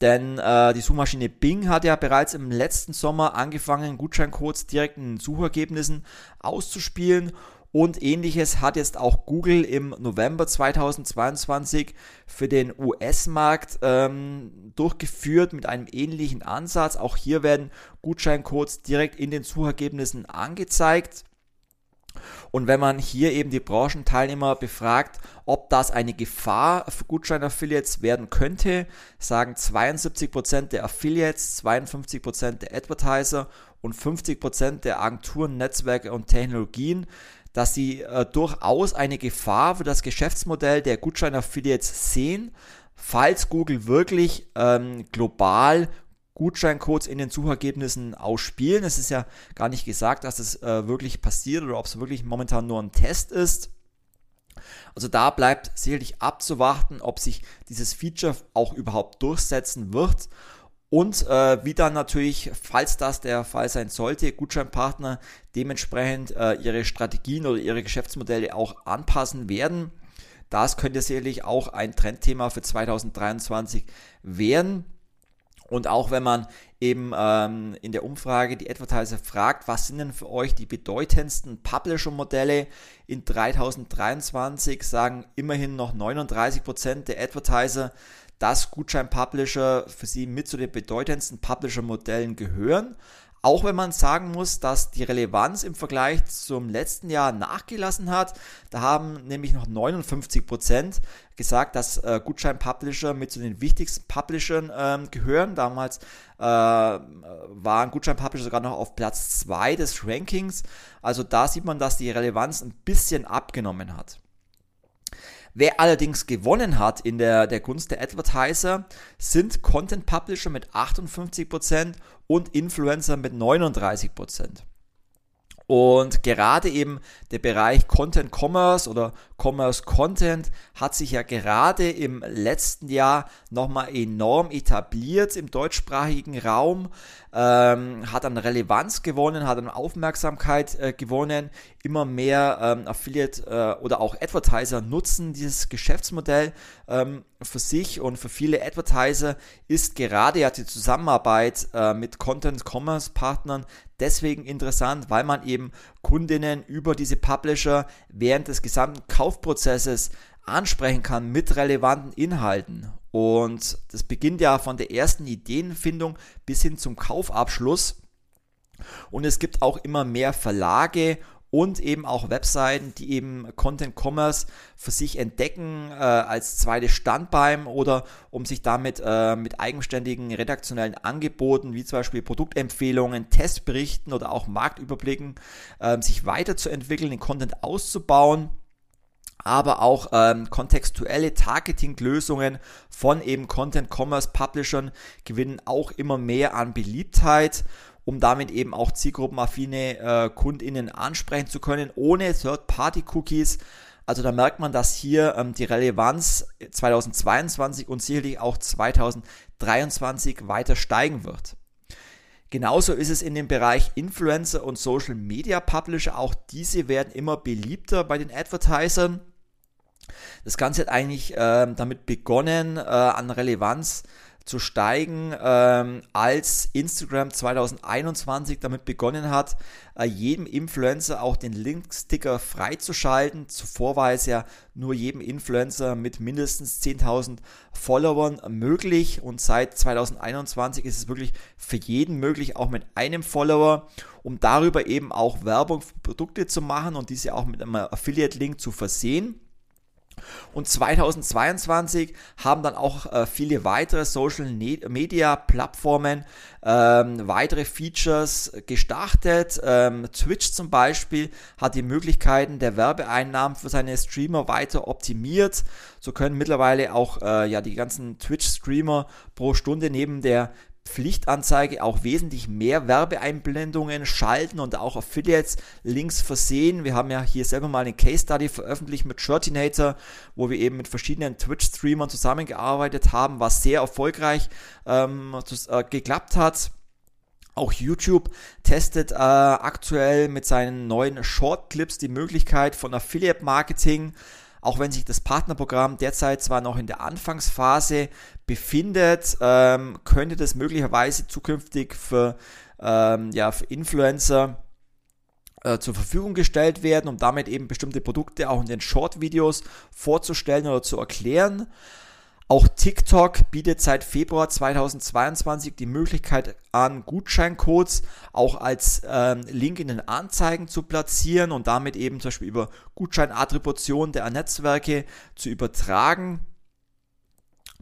Denn äh, die Suchmaschine Bing hat ja bereits im letzten Sommer angefangen, Gutscheincodes direkt in den Suchergebnissen auszuspielen. Und ähnliches hat jetzt auch Google im November 2022 für den US-Markt ähm, durchgeführt mit einem ähnlichen Ansatz. Auch hier werden Gutscheincodes direkt in den Suchergebnissen angezeigt. Und wenn man hier eben die Branchenteilnehmer befragt, ob das eine Gefahr für Gutschein-Affiliates werden könnte, sagen 72% der Affiliates, 52% der Advertiser und 50% der Agenturen, Netzwerke und Technologien, dass sie äh, durchaus eine Gefahr für das Geschäftsmodell der Gutschein-Affiliates sehen, falls Google wirklich ähm, global Gutscheincodes in den Suchergebnissen ausspielen. Es ist ja gar nicht gesagt, dass es äh, wirklich passiert oder ob es wirklich momentan nur ein Test ist. Also da bleibt sicherlich abzuwarten, ob sich dieses Feature auch überhaupt durchsetzen wird und äh, wie dann natürlich, falls das der Fall sein sollte, Gutscheinpartner dementsprechend äh, ihre Strategien oder ihre Geschäftsmodelle auch anpassen werden. Das könnte sicherlich auch ein Trendthema für 2023 werden. Und auch wenn man eben ähm, in der Umfrage die Advertiser fragt, was sind denn für euch die bedeutendsten Publisher-Modelle in 2023, sagen immerhin noch 39% der Advertiser, dass Gutschein-Publisher für sie mit zu den bedeutendsten Publisher-Modellen gehören. Auch wenn man sagen muss, dass die Relevanz im Vergleich zum letzten Jahr nachgelassen hat. Da haben nämlich noch 59 Prozent gesagt, dass äh, Gutschein-Publisher mit zu den wichtigsten Publishern ähm, gehören. Damals äh, waren Gutschein-Publisher sogar noch auf Platz 2 des Rankings. Also da sieht man, dass die Relevanz ein bisschen abgenommen hat. Wer allerdings gewonnen hat in der, der Gunst der Advertiser, sind Content Publisher mit 58% und Influencer mit 39%. Und gerade eben der Bereich Content Commerce oder Commerce Content hat sich ja gerade im letzten Jahr nochmal enorm etabliert im deutschsprachigen Raum, ähm, hat an Relevanz gewonnen, hat an Aufmerksamkeit äh, gewonnen. Immer mehr ähm, Affiliate äh, oder auch Advertiser nutzen dieses Geschäftsmodell ähm, für sich und für viele Advertiser ist gerade ja die Zusammenarbeit äh, mit Content Commerce Partnern deswegen interessant, weil man eben Kundinnen über diese Publisher während des gesamten Kaufprozesses ansprechen kann mit relevanten Inhalten. Und das beginnt ja von der ersten Ideenfindung bis hin zum Kaufabschluss. Und es gibt auch immer mehr Verlage und eben auch Webseiten, die eben Content Commerce für sich entdecken äh, als zweites Standbein oder um sich damit äh, mit eigenständigen redaktionellen Angeboten wie zum Beispiel Produktempfehlungen, Testberichten oder auch Marktüberblicken äh, sich weiterzuentwickeln, den Content auszubauen aber auch ähm, kontextuelle Targeting-Lösungen von eben Content-Commerce-Publishern gewinnen auch immer mehr an Beliebtheit um damit eben auch zielgruppenaffine äh, KundInnen ansprechen zu können, ohne Third-Party-Cookies. Also da merkt man, dass hier ähm, die Relevanz 2022 und sicherlich auch 2023 weiter steigen wird. Genauso ist es in dem Bereich Influencer und Social Media Publisher. Auch diese werden immer beliebter bei den Advertisern. Das Ganze hat eigentlich äh, damit begonnen, äh, an Relevanz zu steigen, ähm, als Instagram 2021 damit begonnen hat, äh, jedem Influencer auch den Linksticker freizuschalten. Zuvor war es ja nur jedem Influencer mit mindestens 10.000 Followern möglich und seit 2021 ist es wirklich für jeden möglich, auch mit einem Follower, um darüber eben auch Werbung für Produkte zu machen und diese auch mit einem Affiliate-Link zu versehen. Und 2022 haben dann auch äh, viele weitere Social Media Plattformen ähm, weitere Features gestartet. Ähm, Twitch zum Beispiel hat die Möglichkeiten der Werbeeinnahmen für seine Streamer weiter optimiert. So können mittlerweile auch äh, ja die ganzen Twitch-Streamer pro Stunde neben der Pflichtanzeige auch wesentlich mehr Werbeeinblendungen schalten und auch Affiliates-Links versehen. Wir haben ja hier selber mal eine Case Study veröffentlicht mit Shirtinator, wo wir eben mit verschiedenen Twitch-Streamern zusammengearbeitet haben, was sehr erfolgreich ähm, äh, geklappt hat. Auch YouTube testet äh, aktuell mit seinen neuen Short Clips die Möglichkeit von Affiliate Marketing auch wenn sich das Partnerprogramm derzeit zwar noch in der Anfangsphase befindet, ähm, könnte das möglicherweise zukünftig für, ähm, ja, für Influencer äh, zur Verfügung gestellt werden, um damit eben bestimmte Produkte auch in den Short-Videos vorzustellen oder zu erklären. Auch TikTok bietet seit Februar 2022 die Möglichkeit an, Gutscheincodes auch als ähm, Link in den Anzeigen zu platzieren und damit eben zum Beispiel über Gutscheinattribution der Netzwerke zu übertragen.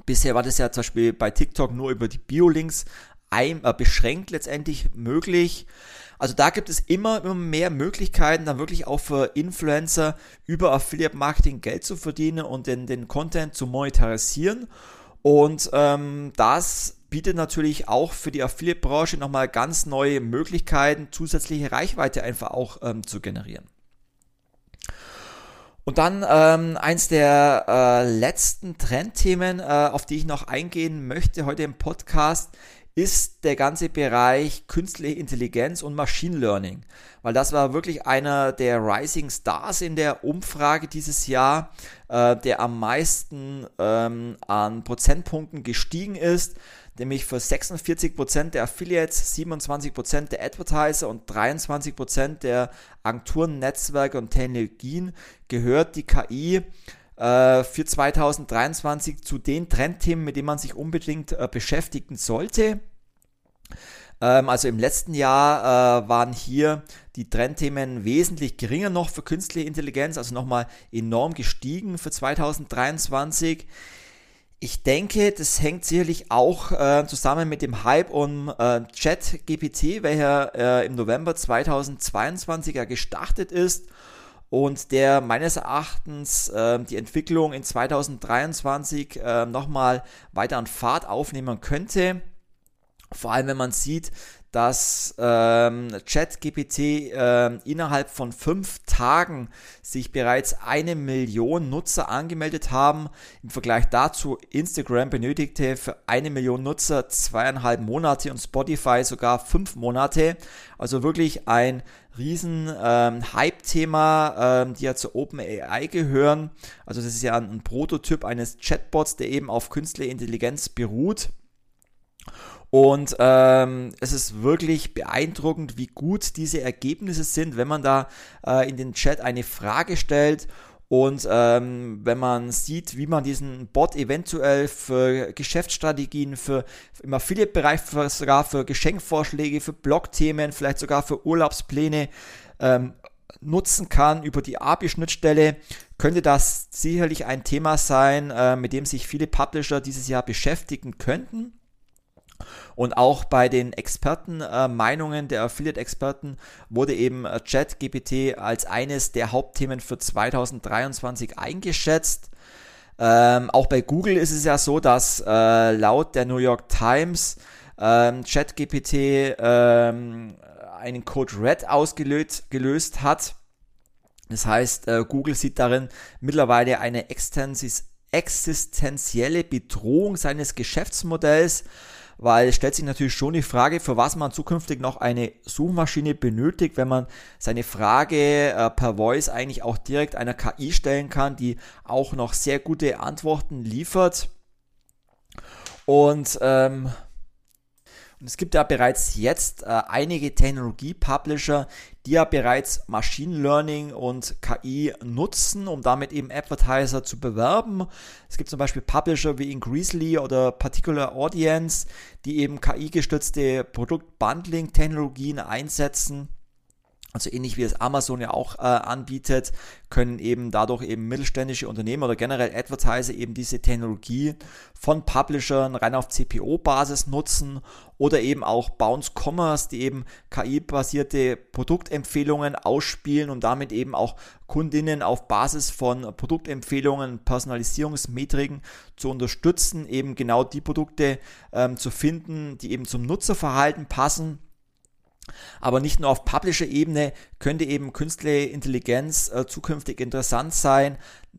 Bisher war das ja zum Beispiel bei TikTok nur über die Biolinks ein, äh, beschränkt letztendlich möglich. Also da gibt es immer, immer mehr Möglichkeiten, dann wirklich auch für Influencer über Affiliate Marketing Geld zu verdienen und den, den Content zu monetarisieren. Und ähm, das bietet natürlich auch für die Affiliate-Branche nochmal ganz neue Möglichkeiten, zusätzliche Reichweite einfach auch ähm, zu generieren. Und dann ähm, eins der äh, letzten Trendthemen, äh, auf die ich noch eingehen möchte heute im Podcast, ist der ganze Bereich künstliche Intelligenz und Machine Learning, weil das war wirklich einer der Rising Stars in der Umfrage dieses Jahr, äh, der am meisten ähm, an Prozentpunkten gestiegen ist, nämlich für 46% der Affiliates, 27% der Advertiser und 23% der Agenturen, Netzwerke und Technologien gehört die KI äh, für 2023 zu den Trendthemen, mit denen man sich unbedingt äh, beschäftigen sollte. Ähm, also im letzten Jahr äh, waren hier die Trendthemen wesentlich geringer noch für künstliche Intelligenz, also nochmal enorm gestiegen für 2023. Ich denke, das hängt sicherlich auch äh, zusammen mit dem Hype um äh, ChatGPT, welcher äh, im November 2022 ja gestartet ist und der meines Erachtens äh, die Entwicklung in 2023 äh, nochmal weiter an Fahrt aufnehmen könnte. Vor allem, wenn man sieht, dass ähm, ChatGPT äh, innerhalb von fünf Tagen sich bereits eine Million Nutzer angemeldet haben. Im Vergleich dazu Instagram benötigte für eine Million Nutzer zweieinhalb Monate und Spotify sogar fünf Monate. Also wirklich ein riesen ähm, Hype-Thema, ähm, die ja zur OpenAI gehören. Also das ist ja ein, ein Prototyp eines Chatbots, der eben auf künstliche Intelligenz beruht. Und ähm, es ist wirklich beeindruckend, wie gut diese Ergebnisse sind, wenn man da äh, in den Chat eine Frage stellt und ähm, wenn man sieht, wie man diesen Bot eventuell für Geschäftsstrategien, für im Affiliate-Bereich, sogar für Geschenkvorschläge, für Blogthemen, vielleicht sogar für Urlaubspläne ähm, nutzen kann über die API-Schnittstelle, könnte das sicherlich ein Thema sein, äh, mit dem sich viele Publisher dieses Jahr beschäftigen könnten. Und auch bei den Expertenmeinungen äh, der Affiliate-Experten wurde eben äh, ChatGPT als eines der Hauptthemen für 2023 eingeschätzt. Ähm, auch bei Google ist es ja so, dass äh, laut der New York Times ähm, ChatGPT ähm, einen Code Red ausgelöst gelöst hat. Das heißt, äh, Google sieht darin mittlerweile eine existenzielle Bedrohung seines Geschäftsmodells weil es stellt sich natürlich schon die Frage, für was man zukünftig noch eine Suchmaschine benötigt, wenn man seine Frage äh, per Voice eigentlich auch direkt einer KI stellen kann, die auch noch sehr gute Antworten liefert. Und ähm, und es gibt ja bereits jetzt äh, einige Technologie-Publisher, die ja bereits Machine Learning und KI nutzen, um damit eben Advertiser zu bewerben. Es gibt zum Beispiel Publisher wie Increasely oder Particular Audience, die eben KI-gestützte Produktbundling-Technologien einsetzen also ähnlich wie es Amazon ja auch äh, anbietet, können eben dadurch eben mittelständische Unternehmen oder generell Advertiser eben diese Technologie von Publishern rein auf CPO-Basis nutzen oder eben auch Bounce Commerce, die eben KI-basierte Produktempfehlungen ausspielen und damit eben auch Kundinnen auf Basis von Produktempfehlungen, Personalisierungsmetriken zu unterstützen, eben genau die Produkte ähm, zu finden, die eben zum Nutzerverhalten passen aber nicht nur auf Publisher-Ebene könnte eben künstliche Intelligenz äh, zukünftig interessant sein,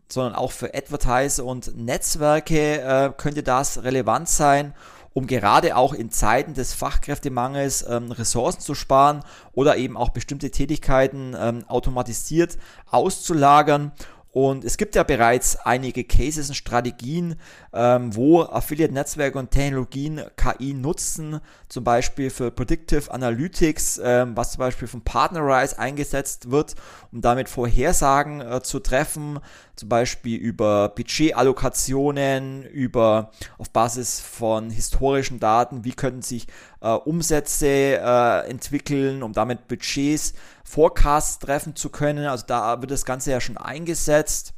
sondern auch für Advertiser und Netzwerke äh, könnte das relevant sein, um gerade auch in Zeiten des Fachkräftemangels ähm, Ressourcen zu sparen oder eben auch bestimmte Tätigkeiten ähm, automatisiert auszulagern und es gibt ja bereits einige Cases und Strategien, ähm, wo Affiliate-Netzwerke und Technologien KI nutzen, zum Beispiel für Predictive Analytics, ähm, was zum Beispiel von Partnerize eingesetzt wird, um damit Vorhersagen äh, zu treffen, zum Beispiel über Budgetallokationen, über auf Basis von historischen Daten, wie könnten sich äh, Umsätze äh, entwickeln, um damit Budgets, Forecasts treffen zu können. Also da wird das Ganze ja schon eingesetzt.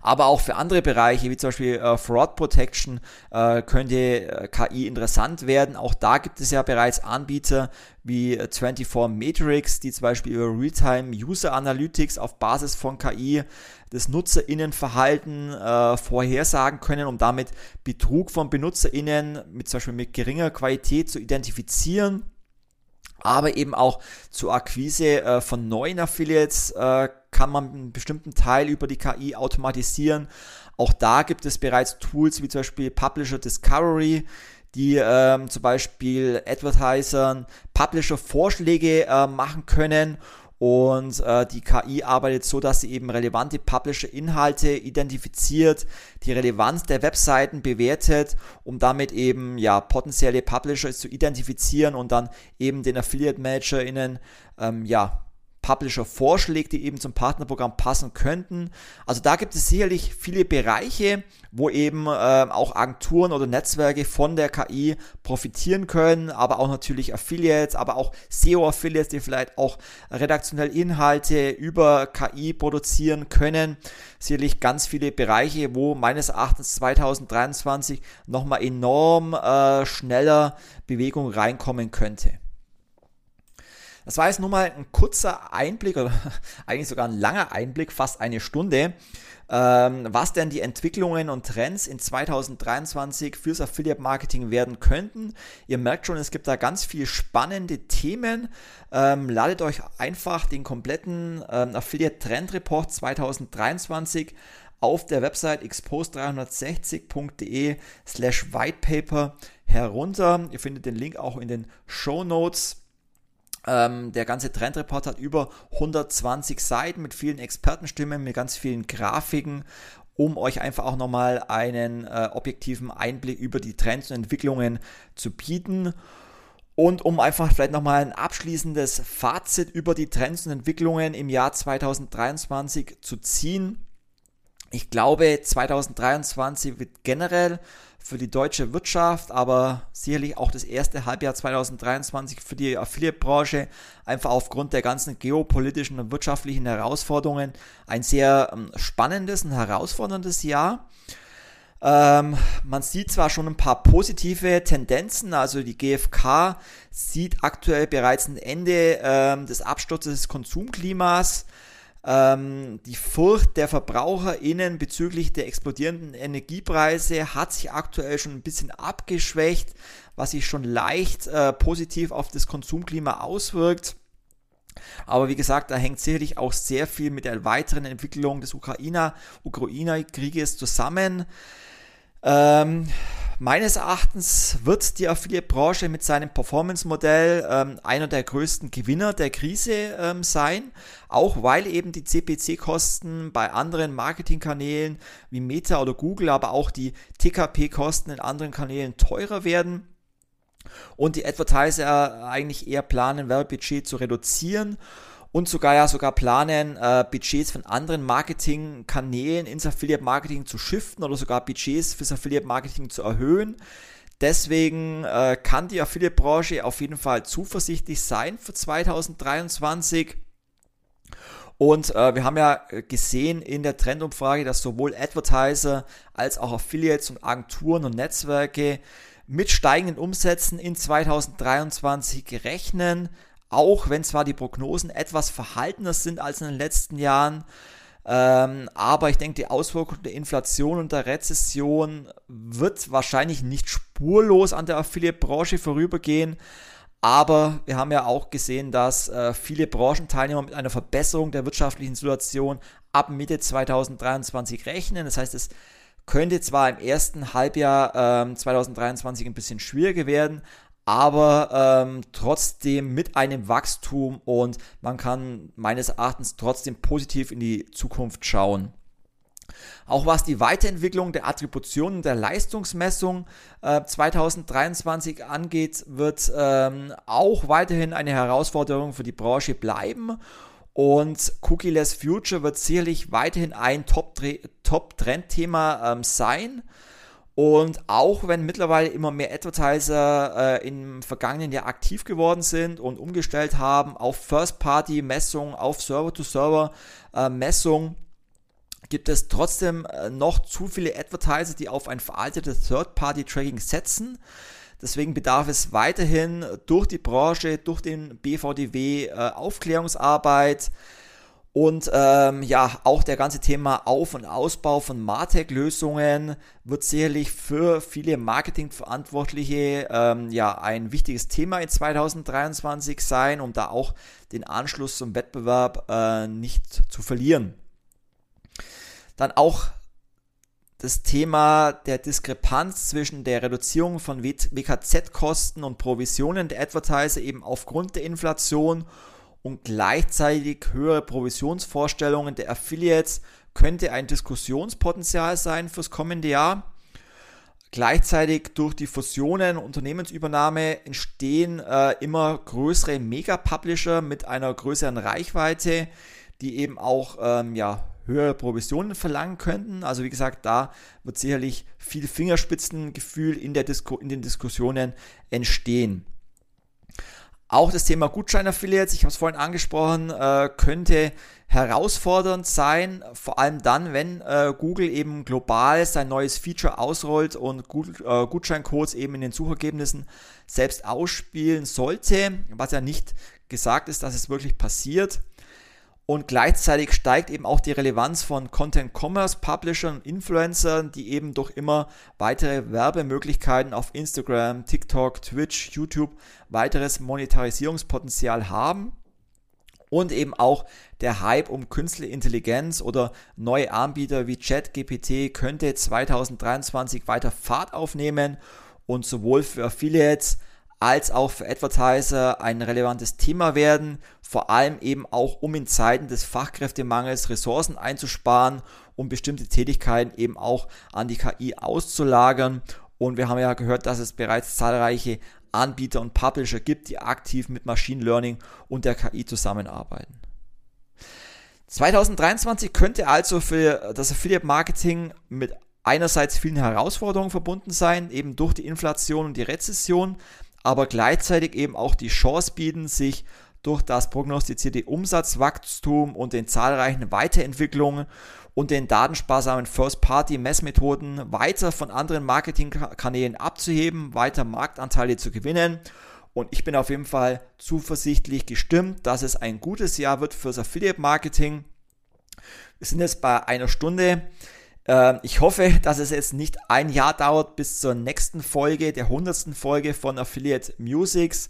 Aber auch für andere Bereiche, wie zum Beispiel äh, Fraud Protection, äh, könnte äh, KI interessant werden. Auch da gibt es ja bereits Anbieter wie 24 äh, Matrix, die zum Beispiel über Realtime User Analytics auf Basis von KI das Nutzerinnenverhalten äh, vorhersagen können, um damit Betrug von Benutzerinnen mit zum Beispiel mit geringer Qualität zu identifizieren aber eben auch zur Akquise äh, von neuen Affiliates äh, kann man einen bestimmten Teil über die KI automatisieren. Auch da gibt es bereits Tools wie zum Beispiel Publisher Discovery, die ähm, zum Beispiel Advertisern Publisher-Vorschläge äh, machen können und äh, die KI arbeitet so, dass sie eben relevante Publisher-Inhalte identifiziert, die Relevanz der Webseiten bewertet, um damit eben ja potenzielle Publisher zu identifizieren und dann eben den Affiliate ManagerInnen ähm, ja Publisher vorschlägt, die eben zum Partnerprogramm passen könnten. Also da gibt es sicherlich viele Bereiche, wo eben äh, auch Agenturen oder Netzwerke von der KI profitieren können, aber auch natürlich Affiliates, aber auch SEO-Affiliates, die vielleicht auch redaktionell Inhalte über KI produzieren können. Sicherlich ganz viele Bereiche, wo meines Erachtens 2023 nochmal enorm äh, schneller Bewegung reinkommen könnte. Das war jetzt nur mal ein kurzer Einblick oder eigentlich sogar ein langer Einblick, fast eine Stunde, ähm, was denn die Entwicklungen und Trends in 2023 fürs Affiliate Marketing werden könnten. Ihr merkt schon, es gibt da ganz viele spannende Themen. Ähm, ladet euch einfach den kompletten ähm, Affiliate Trend Report 2023 auf der Website expose360.de slash whitepaper herunter. Ihr findet den Link auch in den Show Notes. Ähm, der ganze Trendreport hat über 120 Seiten mit vielen Expertenstimmen, mit ganz vielen Grafiken, um euch einfach auch nochmal einen äh, objektiven Einblick über die Trends und Entwicklungen zu bieten. Und um einfach vielleicht nochmal ein abschließendes Fazit über die Trends und Entwicklungen im Jahr 2023 zu ziehen. Ich glaube, 2023 wird generell für die deutsche Wirtschaft, aber sicherlich auch das erste Halbjahr 2023 für die Affiliate-Branche, einfach aufgrund der ganzen geopolitischen und wirtschaftlichen Herausforderungen, ein sehr ähm, spannendes und herausforderndes Jahr. Ähm, man sieht zwar schon ein paar positive Tendenzen, also die GfK sieht aktuell bereits ein Ende ähm, des Absturzes des Konsumklimas. Ähm, die Furcht der VerbraucherInnen bezüglich der explodierenden Energiepreise hat sich aktuell schon ein bisschen abgeschwächt, was sich schon leicht äh, positiv auf das Konsumklima auswirkt. Aber wie gesagt, da hängt sicherlich auch sehr viel mit der weiteren Entwicklung des Ukraine-Krieges zusammen. Ähm, Meines Erachtens wird die Affiliate-Branche mit seinem Performance-Modell ähm, einer der größten Gewinner der Krise ähm, sein, auch weil eben die CPC-Kosten bei anderen Marketingkanälen wie Meta oder Google, aber auch die TKP-Kosten in anderen Kanälen teurer werden und die Advertiser eigentlich eher planen, Werbebudget zu reduzieren und sogar ja sogar planen, äh, Budgets von anderen Marketingkanälen ins Affiliate Marketing zu shiften oder sogar Budgets fürs Affiliate Marketing zu erhöhen. Deswegen äh, kann die Affiliate-Branche auf jeden Fall zuversichtlich sein für 2023. Und äh, wir haben ja gesehen in der Trendumfrage, dass sowohl Advertiser als auch Affiliates und Agenturen und Netzwerke mit steigenden Umsätzen in 2023 rechnen auch wenn zwar die Prognosen etwas verhaltener sind als in den letzten Jahren, ähm, aber ich denke, die Auswirkungen der Inflation und der Rezession wird wahrscheinlich nicht spurlos an der Affiliate-Branche vorübergehen. Aber wir haben ja auch gesehen, dass äh, viele Branchenteilnehmer mit einer Verbesserung der wirtschaftlichen Situation ab Mitte 2023 rechnen. Das heißt, es könnte zwar im ersten Halbjahr äh, 2023 ein bisschen schwieriger werden, aber ähm, trotzdem mit einem Wachstum und man kann meines Erachtens trotzdem positiv in die Zukunft schauen. Auch was die Weiterentwicklung der Attribution und der Leistungsmessung äh, 2023 angeht, wird ähm, auch weiterhin eine Herausforderung für die Branche bleiben. Und Cookie-less Future wird sicherlich weiterhin ein Top-Trend-Thema ähm, sein. Und auch wenn mittlerweile immer mehr Advertiser äh, im vergangenen Jahr aktiv geworden sind und umgestellt haben auf First-Party-Messung, auf Server-to-Server-Messung, gibt es trotzdem äh, noch zu viele Advertiser, die auf ein veraltetes Third-Party-Tracking setzen. Deswegen bedarf es weiterhin durch die Branche, durch den BVDW äh, Aufklärungsarbeit, und ähm, ja, auch der ganze Thema Auf- und Ausbau von Martech-Lösungen wird sicherlich für viele Marketingverantwortliche ähm, ja ein wichtiges Thema in 2023 sein, um da auch den Anschluss zum Wettbewerb äh, nicht zu verlieren. Dann auch das Thema der Diskrepanz zwischen der Reduzierung von WKZ-Kosten und Provisionen der Advertiser eben aufgrund der Inflation gleichzeitig höhere Provisionsvorstellungen der Affiliates könnte ein Diskussionspotenzial sein fürs kommende Jahr. Gleichzeitig durch die Fusionen, Unternehmensübernahme entstehen äh, immer größere Mega-Publisher mit einer größeren Reichweite, die eben auch ähm, ja, höhere Provisionen verlangen könnten. Also wie gesagt, da wird sicherlich viel Fingerspitzengefühl in, der Disku in den Diskussionen entstehen. Auch das Thema Gutscheinaffiliates, ich habe es vorhin angesprochen, äh, könnte herausfordernd sein, vor allem dann, wenn äh, Google eben global sein neues Feature ausrollt und Google, äh, Gutscheincodes eben in den Suchergebnissen selbst ausspielen sollte, was ja nicht gesagt ist, dass es wirklich passiert. Und gleichzeitig steigt eben auch die Relevanz von Content Commerce Publishern und Influencern, die eben durch immer weitere Werbemöglichkeiten auf Instagram, TikTok, Twitch, YouTube weiteres Monetarisierungspotenzial haben. Und eben auch der Hype um künstliche Intelligenz oder neue Anbieter wie ChatGPT könnte 2023 weiter Fahrt aufnehmen und sowohl für Affiliates als auch für Advertiser ein relevantes Thema werden, vor allem eben auch um in Zeiten des Fachkräftemangels Ressourcen einzusparen, um bestimmte Tätigkeiten eben auch an die KI auszulagern. Und wir haben ja gehört, dass es bereits zahlreiche Anbieter und Publisher gibt, die aktiv mit Machine Learning und der KI zusammenarbeiten. 2023 könnte also für das Affiliate Marketing mit einerseits vielen Herausforderungen verbunden sein, eben durch die Inflation und die Rezession, aber gleichzeitig eben auch die Chance bieten, sich durch das prognostizierte Umsatzwachstum und den zahlreichen Weiterentwicklungen und den datensparsamen First-Party-Messmethoden weiter von anderen Marketingkanälen abzuheben, weiter Marktanteile zu gewinnen. Und ich bin auf jeden Fall zuversichtlich gestimmt, dass es ein gutes Jahr wird fürs Affiliate-Marketing. Wir sind jetzt bei einer Stunde. Ähm, ich hoffe, dass es jetzt nicht ein Jahr dauert bis zur nächsten Folge, der hundertsten Folge von Affiliate Musics.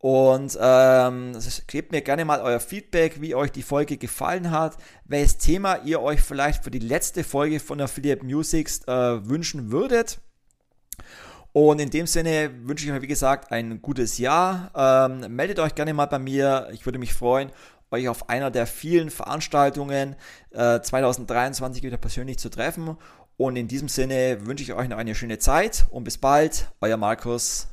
Und ähm, gebt mir gerne mal euer Feedback, wie euch die Folge gefallen hat, welches Thema ihr euch vielleicht für die letzte Folge von Affiliate Musics äh, wünschen würdet. Und in dem Sinne wünsche ich euch, wie gesagt, ein gutes Jahr. Ähm, meldet euch gerne mal bei mir. Ich würde mich freuen euch auf einer der vielen Veranstaltungen äh, 2023 wieder persönlich zu treffen. Und in diesem Sinne wünsche ich euch noch eine schöne Zeit und bis bald, euer Markus.